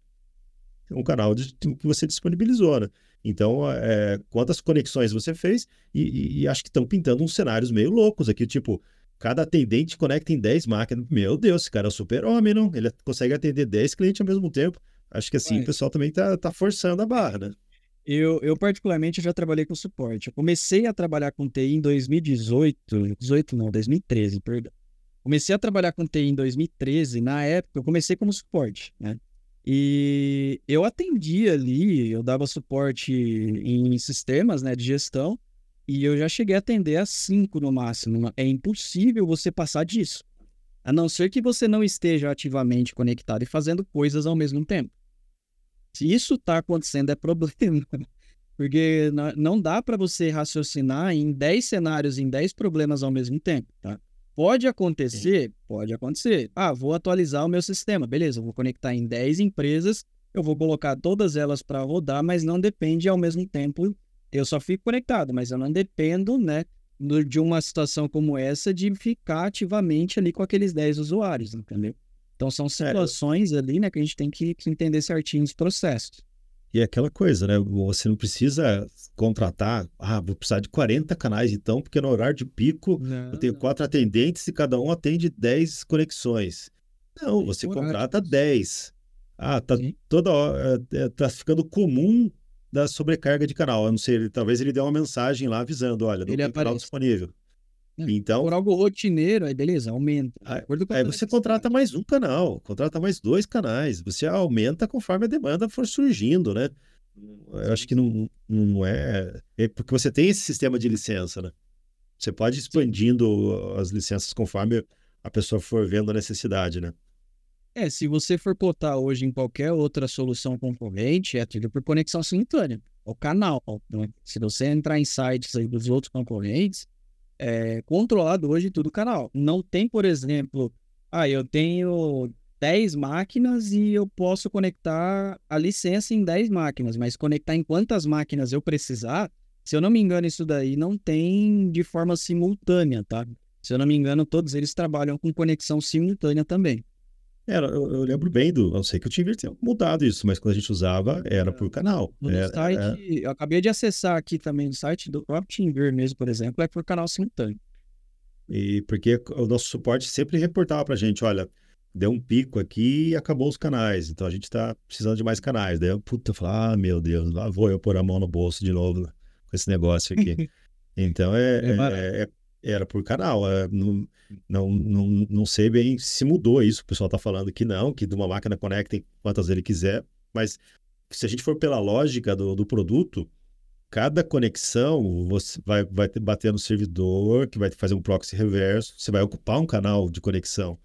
Um canal de, que você disponibilizou, né? Então, é, quantas conexões você fez? E, e, e acho que estão pintando uns cenários meio loucos aqui, tipo, Cada atendente conecta em 10 máquinas. Meu Deus, esse cara é um super-homem, não? Ele consegue atender 10 clientes ao mesmo tempo. Acho que assim, o pessoal também tá, tá forçando a barra, né?
Eu, eu, particularmente, já trabalhei com suporte. Eu comecei a trabalhar com TI em 2018, 18 não, 2013, perdão. Comecei a trabalhar com TI em 2013, na época eu comecei como suporte, né? E eu atendia ali, eu dava suporte em sistemas, né, de gestão, e eu já cheguei a atender a cinco no máximo. É impossível você passar disso. A não ser que você não esteja ativamente conectado e fazendo coisas ao mesmo tempo. Se isso está acontecendo, é problema. Porque não dá para você raciocinar em 10 cenários, em 10 problemas ao mesmo tempo, tá? Pode acontecer? Sim. Pode acontecer. Ah, vou atualizar o meu sistema. Beleza, vou conectar em 10 empresas eu vou colocar todas elas para rodar, mas não depende ao mesmo tempo. Eu só fico conectado, mas eu não dependo, né, de uma situação como essa de ficar ativamente ali com aqueles 10 usuários, entendeu? Então são situações é. ali, né, que a gente tem que, que entender certinho os processos.
E é aquela coisa, né? Você não precisa contratar, ah, vou precisar de 40 canais então, porque no horário de pico não, eu tenho não. quatro atendentes e cada um atende 10 conexões. Não, você contrata 10. Ah, tá Sim. toda hora, é, é, tá ficando comum da sobrecarga de canal. Eu não sei, talvez ele dê uma mensagem lá avisando, olha, não ele tem canal disponível.
É, então, por algo rotineiro, aí beleza, aumenta.
Aí, aí você contrata mais um canal, contrata mais dois canais. Você aumenta conforme a demanda for surgindo, né? Eu acho que não, não é. É porque você tem esse sistema de licença, né? Você pode ir expandindo as licenças conforme a pessoa for vendo a necessidade, né?
É, se você for cotar hoje em qualquer outra solução concorrente, é tudo por conexão simultânea. O canal. Né? Se você entrar em sites aí dos outros concorrentes, é controlado hoje tudo canal. Não tem, por exemplo, ah, eu tenho 10 máquinas e eu posso conectar a licença em 10 máquinas, mas conectar em quantas máquinas eu precisar, se eu não me engano, isso daí não tem de forma simultânea, tá? Se eu não me engano, todos eles trabalham com conexão simultânea também.
Era, eu, eu, lembro bem do. Eu sei que o TeamViewer tinha mudado isso, mas quando a gente usava, era por canal.
No
era,
site, era... eu acabei de acessar aqui também no site do próprio TeamViewer mesmo, por exemplo, é por canal simultâneo.
E porque o nosso suporte sempre reportava pra gente: olha, deu um pico aqui e acabou os canais, então a gente tá precisando de mais canais. Daí eu, puta, eu falava, ah, meu Deus, lá vou eu pôr a mão no bolso de novo com esse negócio aqui. então é, é, é, é era por canal. É, não, não, não, não sei bem se mudou isso. O pessoal está falando que não, que de uma máquina conecta quantas ele quiser. Mas se a gente for pela lógica do, do produto, cada conexão você vai, vai bater no servidor, que vai fazer um proxy reverso. Você vai ocupar um canal de conexão.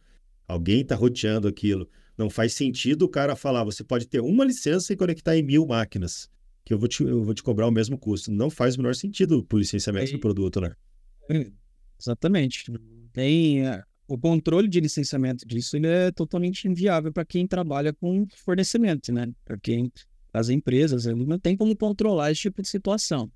Alguém está roteando aquilo. Não faz sentido o cara falar, você pode ter uma licença e conectar em mil máquinas, que eu vou te, eu vou te cobrar o mesmo custo. Não faz o menor sentido o licenciamento Aí... do produto, né?
Exatamente. Tem é, o controle de licenciamento disso ele é totalmente inviável para quem trabalha com fornecimento, né? Para quem as empresas ele não tem como controlar esse tipo de situação.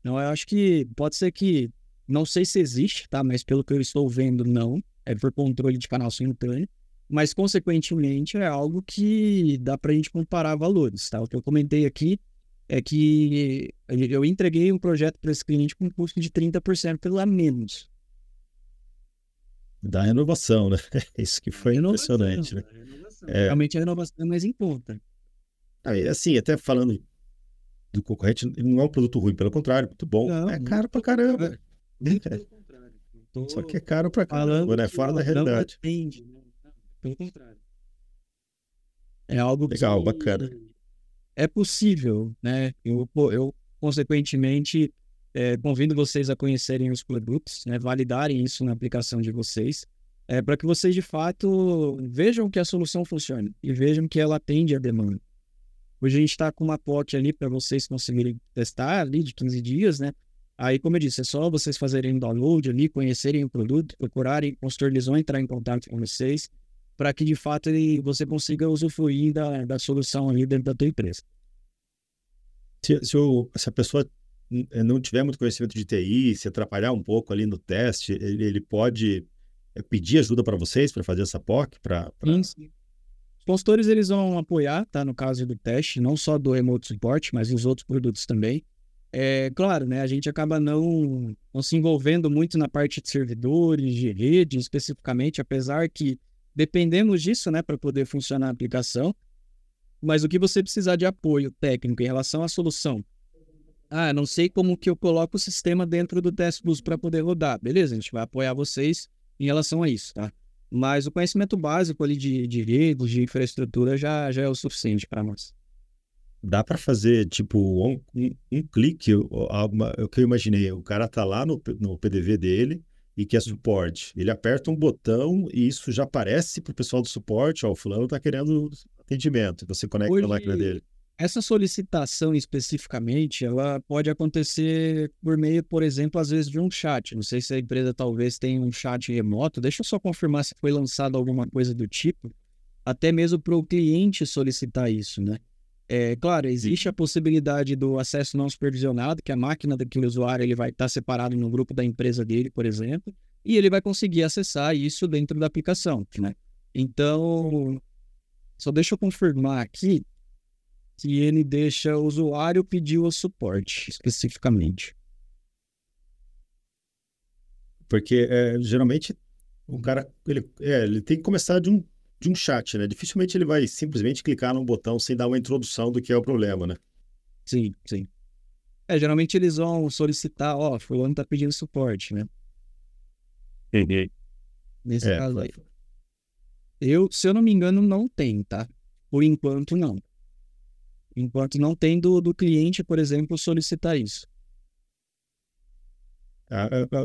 Então eu acho que pode ser que não sei se existe, tá? Mas pelo que eu estou vendo não é por controle de canal simultâneo, mas consequentemente é algo que dá para a gente comparar valores, tá? O que eu comentei aqui é que eu entreguei um projeto para esse cliente com um custo de 30% pelo menos
da renovação, né? Isso que foi renovação, impressionante, né?
É... Realmente a renovação é mais em conta.
Assim, até falando do concorrente, ele não é um produto ruim, pelo contrário, muito bom. Não, é caro pra caramba. Contrário. Tô... Só que é caro pra caramba, né? Fora da realidade. Depende, né?
Pelo contrário. É algo
Legal, que... bacana.
É possível, né? Eu, eu consequentemente, é, convido vocês a conhecerem os produtos, né, validarem isso na aplicação de vocês, é, para que vocês de fato vejam que a solução funciona e vejam que ela atende a demanda. Hoje a gente está com uma POC ali para vocês conseguirem testar ali de 15 dias, né? Aí, como eu disse, é só vocês fazerem download ali, conhecerem o produto, procurarem, o consultor vão entrar em contato com vocês, para que de fato ele, você consiga usufruir da, da solução ali dentro da tua empresa.
Se, se, se a pessoa eh, não tiver muito conhecimento de TI, se atrapalhar um pouco ali no teste, ele, ele pode eh, pedir ajuda para vocês para fazer essa POC? Pra, pra...
Os consultores eles vão apoiar, tá? No caso do teste, não só do remote support, mas os outros produtos também. É claro, né? A gente acaba não, não se envolvendo muito na parte de servidores, de rede especificamente, apesar que dependemos disso, né, para poder funcionar a aplicação. Mas o que você precisar de apoio técnico em relação à solução, ah, não sei como que eu coloco o sistema dentro do Test Plus para poder rodar. Beleza, a gente vai apoiar vocês em relação a isso, tá? Mas o conhecimento básico ali de, de redes, de infraestrutura já, já é o suficiente para nós.
Dá para fazer, tipo, um, um, um clique, alguma, o que eu imaginei, o cara tá lá no, no PDV dele e quer suporte. Ele aperta um botão e isso já aparece para o pessoal do suporte, ó, o fulano está querendo atendimento, você conecta Hoje, a máquina dele.
Essa solicitação especificamente, ela pode acontecer por meio, por exemplo, às vezes de um chat. Não sei se a empresa talvez tenha um chat remoto. Deixa eu só confirmar se foi lançado alguma coisa do tipo, até mesmo para o cliente solicitar isso, né? É, claro, existe a possibilidade do acesso não supervisionado, que a máquina daquele usuário ele vai estar separado no grupo da empresa dele, por exemplo, e ele vai conseguir acessar isso dentro da aplicação, né? Então, só deixa eu confirmar aqui que ele deixa o usuário pedir o suporte, especificamente.
Porque é, geralmente o cara ele, é, ele tem que começar de um, de um chat, né? Dificilmente ele vai simplesmente clicar num botão sem dar uma introdução do que é o problema, né?
Sim, sim. É, geralmente eles vão solicitar, ó, fulano tá pedindo suporte, né?
Entendi.
Nesse é, caso aí. Eu, se eu não me engano, não tem, tá? Por enquanto, não. Enquanto não tem do, do cliente, por exemplo, solicitar isso.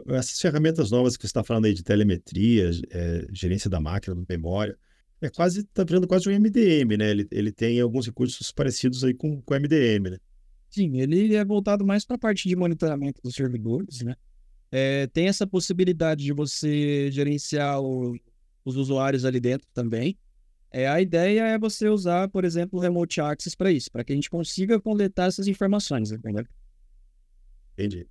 Essas ferramentas novas que você está falando aí de telemetria, é, gerência da máquina, da memória, é quase, está virando quase um MDM, né? Ele, ele tem alguns recursos parecidos aí com o MDM, né?
Sim, ele é voltado mais para a parte de monitoramento dos servidores, né? É, tem essa possibilidade de você gerenciar o, os usuários ali dentro também. É, a ideia é você usar, por exemplo, o Remote Access para isso, para que a gente consiga coletar essas informações, entendeu?
Entendi.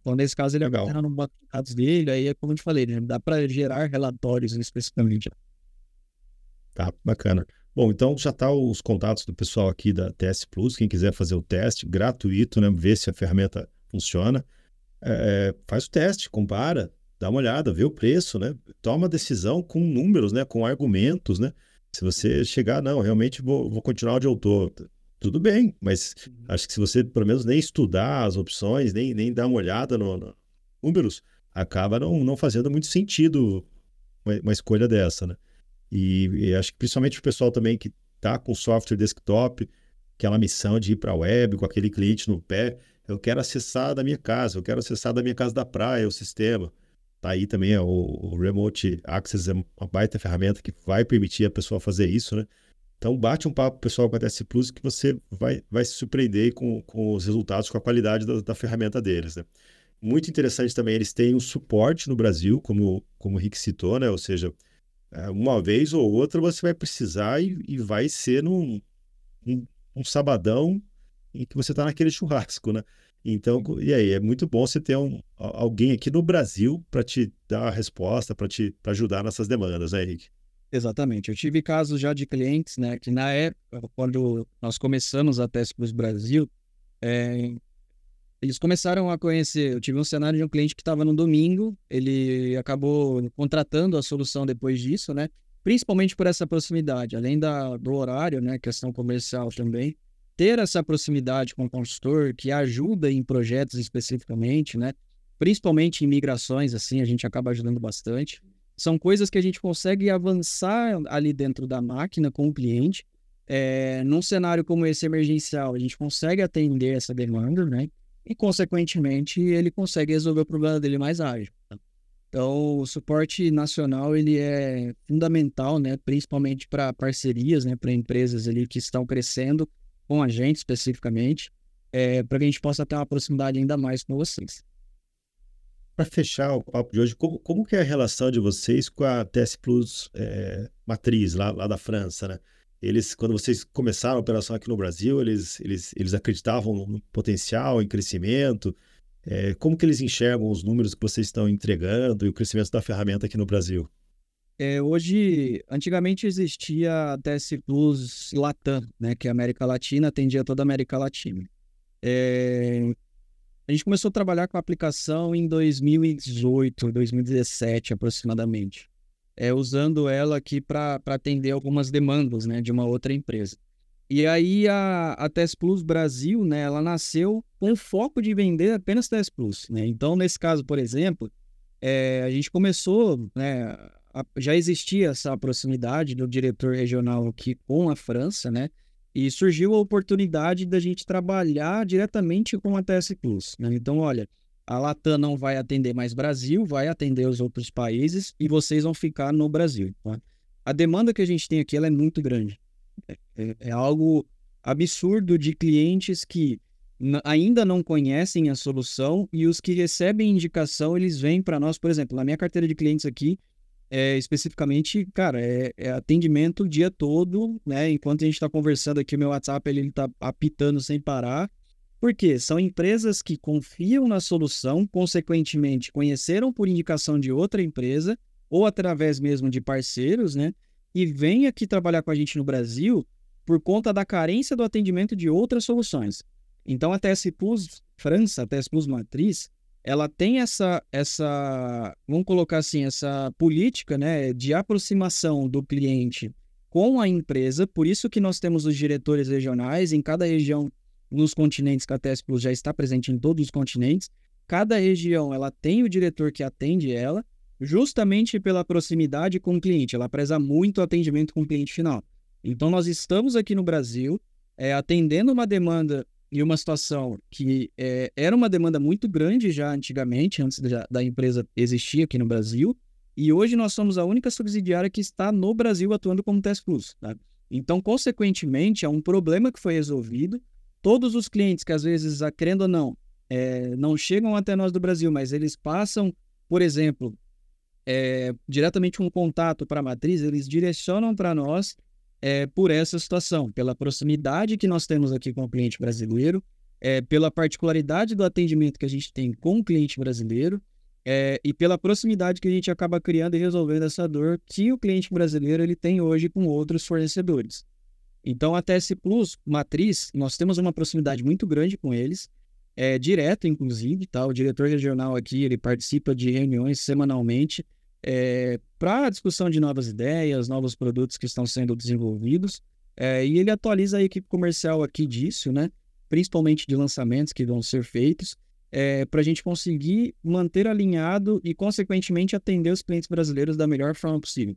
Então, nesse caso, ele Legal. no banco de dados dele, aí é como eu te falei, né? dá para gerar relatórios especificamente.
Tá, bacana. Bom, então já tá os contatos do pessoal aqui da TS Plus, quem quiser fazer o teste gratuito, né? Ver se a ferramenta funciona. É, faz o teste, compara, dá uma olhada, vê o preço, né? Toma decisão com números, né? Com argumentos, né? Se você chegar, não, realmente vou, vou continuar onde eu tô, tudo bem, mas uhum. acho que se você pelo menos nem estudar as opções, nem, nem dar uma olhada nos no números, acaba não, não fazendo muito sentido uma, uma escolha dessa, né? E, e, acho que principalmente o pessoal também que está com software desktop, aquela missão de ir para a web com aquele cliente no pé, eu quero acessar da minha casa, eu quero acessar da minha casa da praia o sistema. Tá aí também o, Remote Access é uma baita ferramenta que vai permitir a pessoa fazer isso, né? Então bate um papo pessoal com a TS Plus que você vai, vai se surpreender com, com os resultados, com a qualidade da, da ferramenta deles, né? Muito interessante também, eles têm um suporte no Brasil, como, como o Rick citou, né? Ou seja, é, uma vez ou outra você vai precisar e, e vai ser num um, um sabadão em que você está naquele churrasco, né? Então, e aí, é muito bom você ter um, alguém aqui no Brasil para te dar a resposta, para te pra ajudar nessas demandas, né, Henrique?
Exatamente. Eu tive casos já de clientes, né, que na época, quando nós começamos a Plus Brasil, é, eles começaram a conhecer. Eu tive um cenário de um cliente que estava no domingo, ele acabou contratando a solução depois disso, né? Principalmente por essa proximidade, além da, do horário, né? Questão comercial também ter essa proximidade com o consultor que ajuda em projetos especificamente, né? Principalmente em migrações, assim, a gente acaba ajudando bastante. São coisas que a gente consegue avançar ali dentro da máquina com o cliente. É, num cenário como esse emergencial, a gente consegue atender essa demanda, né? E, consequentemente, ele consegue resolver o problema dele mais ágil. Então, o suporte nacional ele é fundamental, né? Principalmente para parcerias, né? Para empresas ali que estão crescendo com a gente especificamente, é, para que a gente possa ter uma proximidade ainda mais com vocês.
Para fechar o papo de hoje, como, como que é a relação de vocês com a TS Plus é, matriz lá, lá da França, né? Eles, quando vocês começaram a operação aqui no Brasil, eles, eles, eles acreditavam no potencial, em crescimento. É, como que eles enxergam os números que vocês estão entregando e o crescimento da ferramenta aqui no Brasil?
É, hoje, antigamente existia a TS Plus Latam, né, que é a América Latina, atendia toda a América Latina. É, a gente começou a trabalhar com a aplicação em 2018, 2017 aproximadamente, é, usando ela aqui para atender algumas demandas né, de uma outra empresa. E aí a, a TES Plus Brasil, né, ela nasceu com o foco de vender apenas TES Plus. Né? Então, nesse caso, por exemplo, é, a gente começou, né, já existia essa proximidade do diretor regional aqui com a França, né? E surgiu a oportunidade da gente trabalhar diretamente com a TS Plus. Né? Então, olha, a Latam não vai atender mais Brasil, vai atender os outros países e vocês vão ficar no Brasil. Tá? A demanda que a gente tem aqui ela é muito grande. É, é, é algo absurdo de clientes que ainda não conhecem a solução e os que recebem indicação, eles vêm para nós, por exemplo, na minha carteira de clientes aqui, é, especificamente, cara, é, é, atendimento o dia todo, né? Enquanto a gente está conversando aqui, o meu WhatsApp ele está apitando sem parar. Por quê? São empresas que confiam na solução, consequentemente, conheceram por indicação de outra empresa ou através mesmo de parceiros, né? E vêm aqui trabalhar com a gente no Brasil por conta da carência do atendimento de outras soluções. Então, a TS Plus França, a TS Plus Matriz, ela tem essa, essa, vamos colocar assim, essa política né, de aproximação do cliente com a empresa, por isso que nós temos os diretores regionais em cada região nos continentes que a Plus já está presente em todos os continentes. Cada região ela tem o diretor que atende ela, justamente pela proximidade com o cliente. Ela preza muito o atendimento com o cliente final. Então nós estamos aqui no Brasil é, atendendo uma demanda e uma situação que é, era uma demanda muito grande já antigamente, antes da, da, empresa existir aqui no Brasil, e hoje nós somos a única subsidiária que está no Brasil atuando como Test Plus. Tá? Então, consequentemente, é um problema que foi resolvido. Todos os clientes que às vezes, querendo ou não, é, não chegam até nós do Brasil, mas eles passam, por exemplo, é, diretamente um contato para a matriz, eles direcionam para nós é, por essa situação, pela proximidade que nós temos aqui com o cliente brasileiro, é, pela particularidade do atendimento que a gente tem com o cliente brasileiro é, e pela proximidade que a gente acaba criando e resolvendo essa dor que o cliente brasileiro ele tem hoje com outros fornecedores. Então, a TS Plus Matriz, nós temos uma proximidade muito grande com eles, é, direto, inclusive, tá? O diretor regional aqui, ele participa de reuniões semanalmente, é, para a discussão de novas ideias, novos produtos que estão sendo desenvolvidos. É, e ele atualiza a equipe comercial aqui disso, né? principalmente de lançamentos que vão ser feitos, é, para a gente conseguir manter alinhado e, consequentemente, atender os clientes brasileiros da melhor forma possível.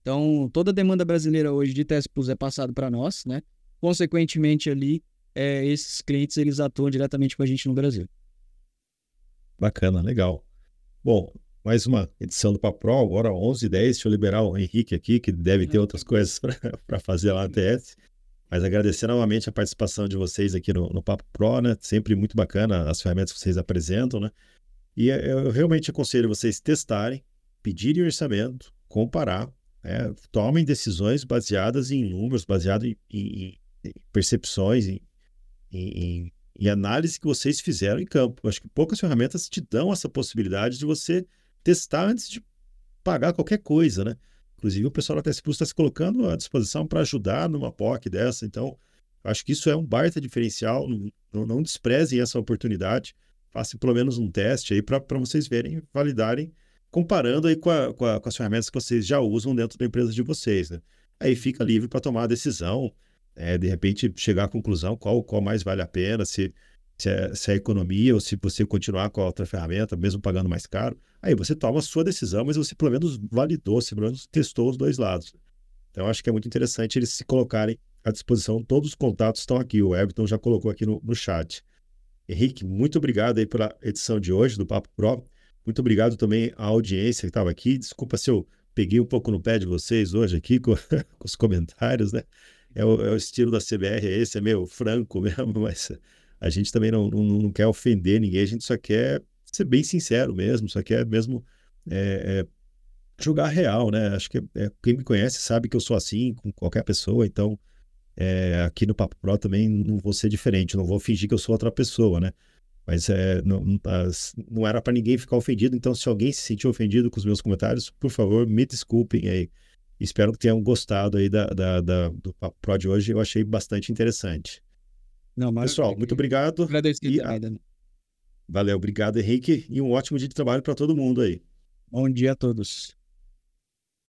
Então, toda a demanda brasileira hoje de TES Plus é passada para nós, né? Consequentemente, ali, é, esses clientes eles atuam diretamente com a gente no Brasil.
Bacana, legal. Bom, mais uma edição do Papo Pro, agora 11 h 10 Deixa eu liberar o Henrique aqui, que deve ter outras coisas para fazer lá na TS. Mas agradecer novamente a participação de vocês aqui no, no Papo Pro, né? Sempre muito bacana as ferramentas que vocês apresentam, né? E eu realmente aconselho vocês testarem, pedirem orçamento, comparar, né? tomem decisões baseadas em números, baseadas em, em, em percepções, em, em análise que vocês fizeram em campo. Eu acho que poucas ferramentas te dão essa possibilidade de você testar antes de pagar qualquer coisa, né? Inclusive, o pessoal da TS Plus está se colocando à disposição para ajudar numa POC dessa. Então, acho que isso é um baita diferencial. Não, não, não desprezem essa oportunidade. Façam pelo menos um teste aí para vocês verem, validarem, comparando aí com, a, com, a, com, as ferramentas que vocês já usam dentro da empresa de vocês, né? Aí fica livre para tomar a decisão, é, de repente chegar à conclusão qual, qual mais vale a pena, se se é, se é economia ou se você continuar com a outra ferramenta, mesmo pagando mais caro, aí você toma a sua decisão, mas você pelo menos validou, você pelo menos testou os dois lados. Então, acho que é muito interessante eles se colocarem à disposição. Todos os contatos estão aqui. O Everton já colocou aqui no, no chat. Henrique, muito obrigado aí pela edição de hoje do Papo Pro. Muito obrigado também à audiência que estava aqui. Desculpa se eu peguei um pouco no pé de vocês hoje aqui com, com os comentários, né? É o, é o, estilo da CBR, é esse, é meio franco mesmo, mas a gente também não, não, não, quer ofender ninguém, a gente só quer ser bem sincero mesmo, só quer mesmo é, é, jogar real, né? Acho que é, quem me conhece sabe que eu sou assim com qualquer pessoa, então é, aqui no Papo Pro também não vou ser diferente, não vou fingir que eu sou outra pessoa, né? Mas é, não, não era para ninguém ficar ofendido, então se alguém se sentiu ofendido com os meus comentários, por favor, me desculpem aí. Espero que tenham gostado aí da, da, da do Papo Pro de hoje, eu achei bastante interessante. Não, mas Pessoal, muito obrigado.
Agradecido.
E, né? Valeu, obrigado, Henrique, e um ótimo dia de trabalho para todo mundo aí.
Bom dia a todos.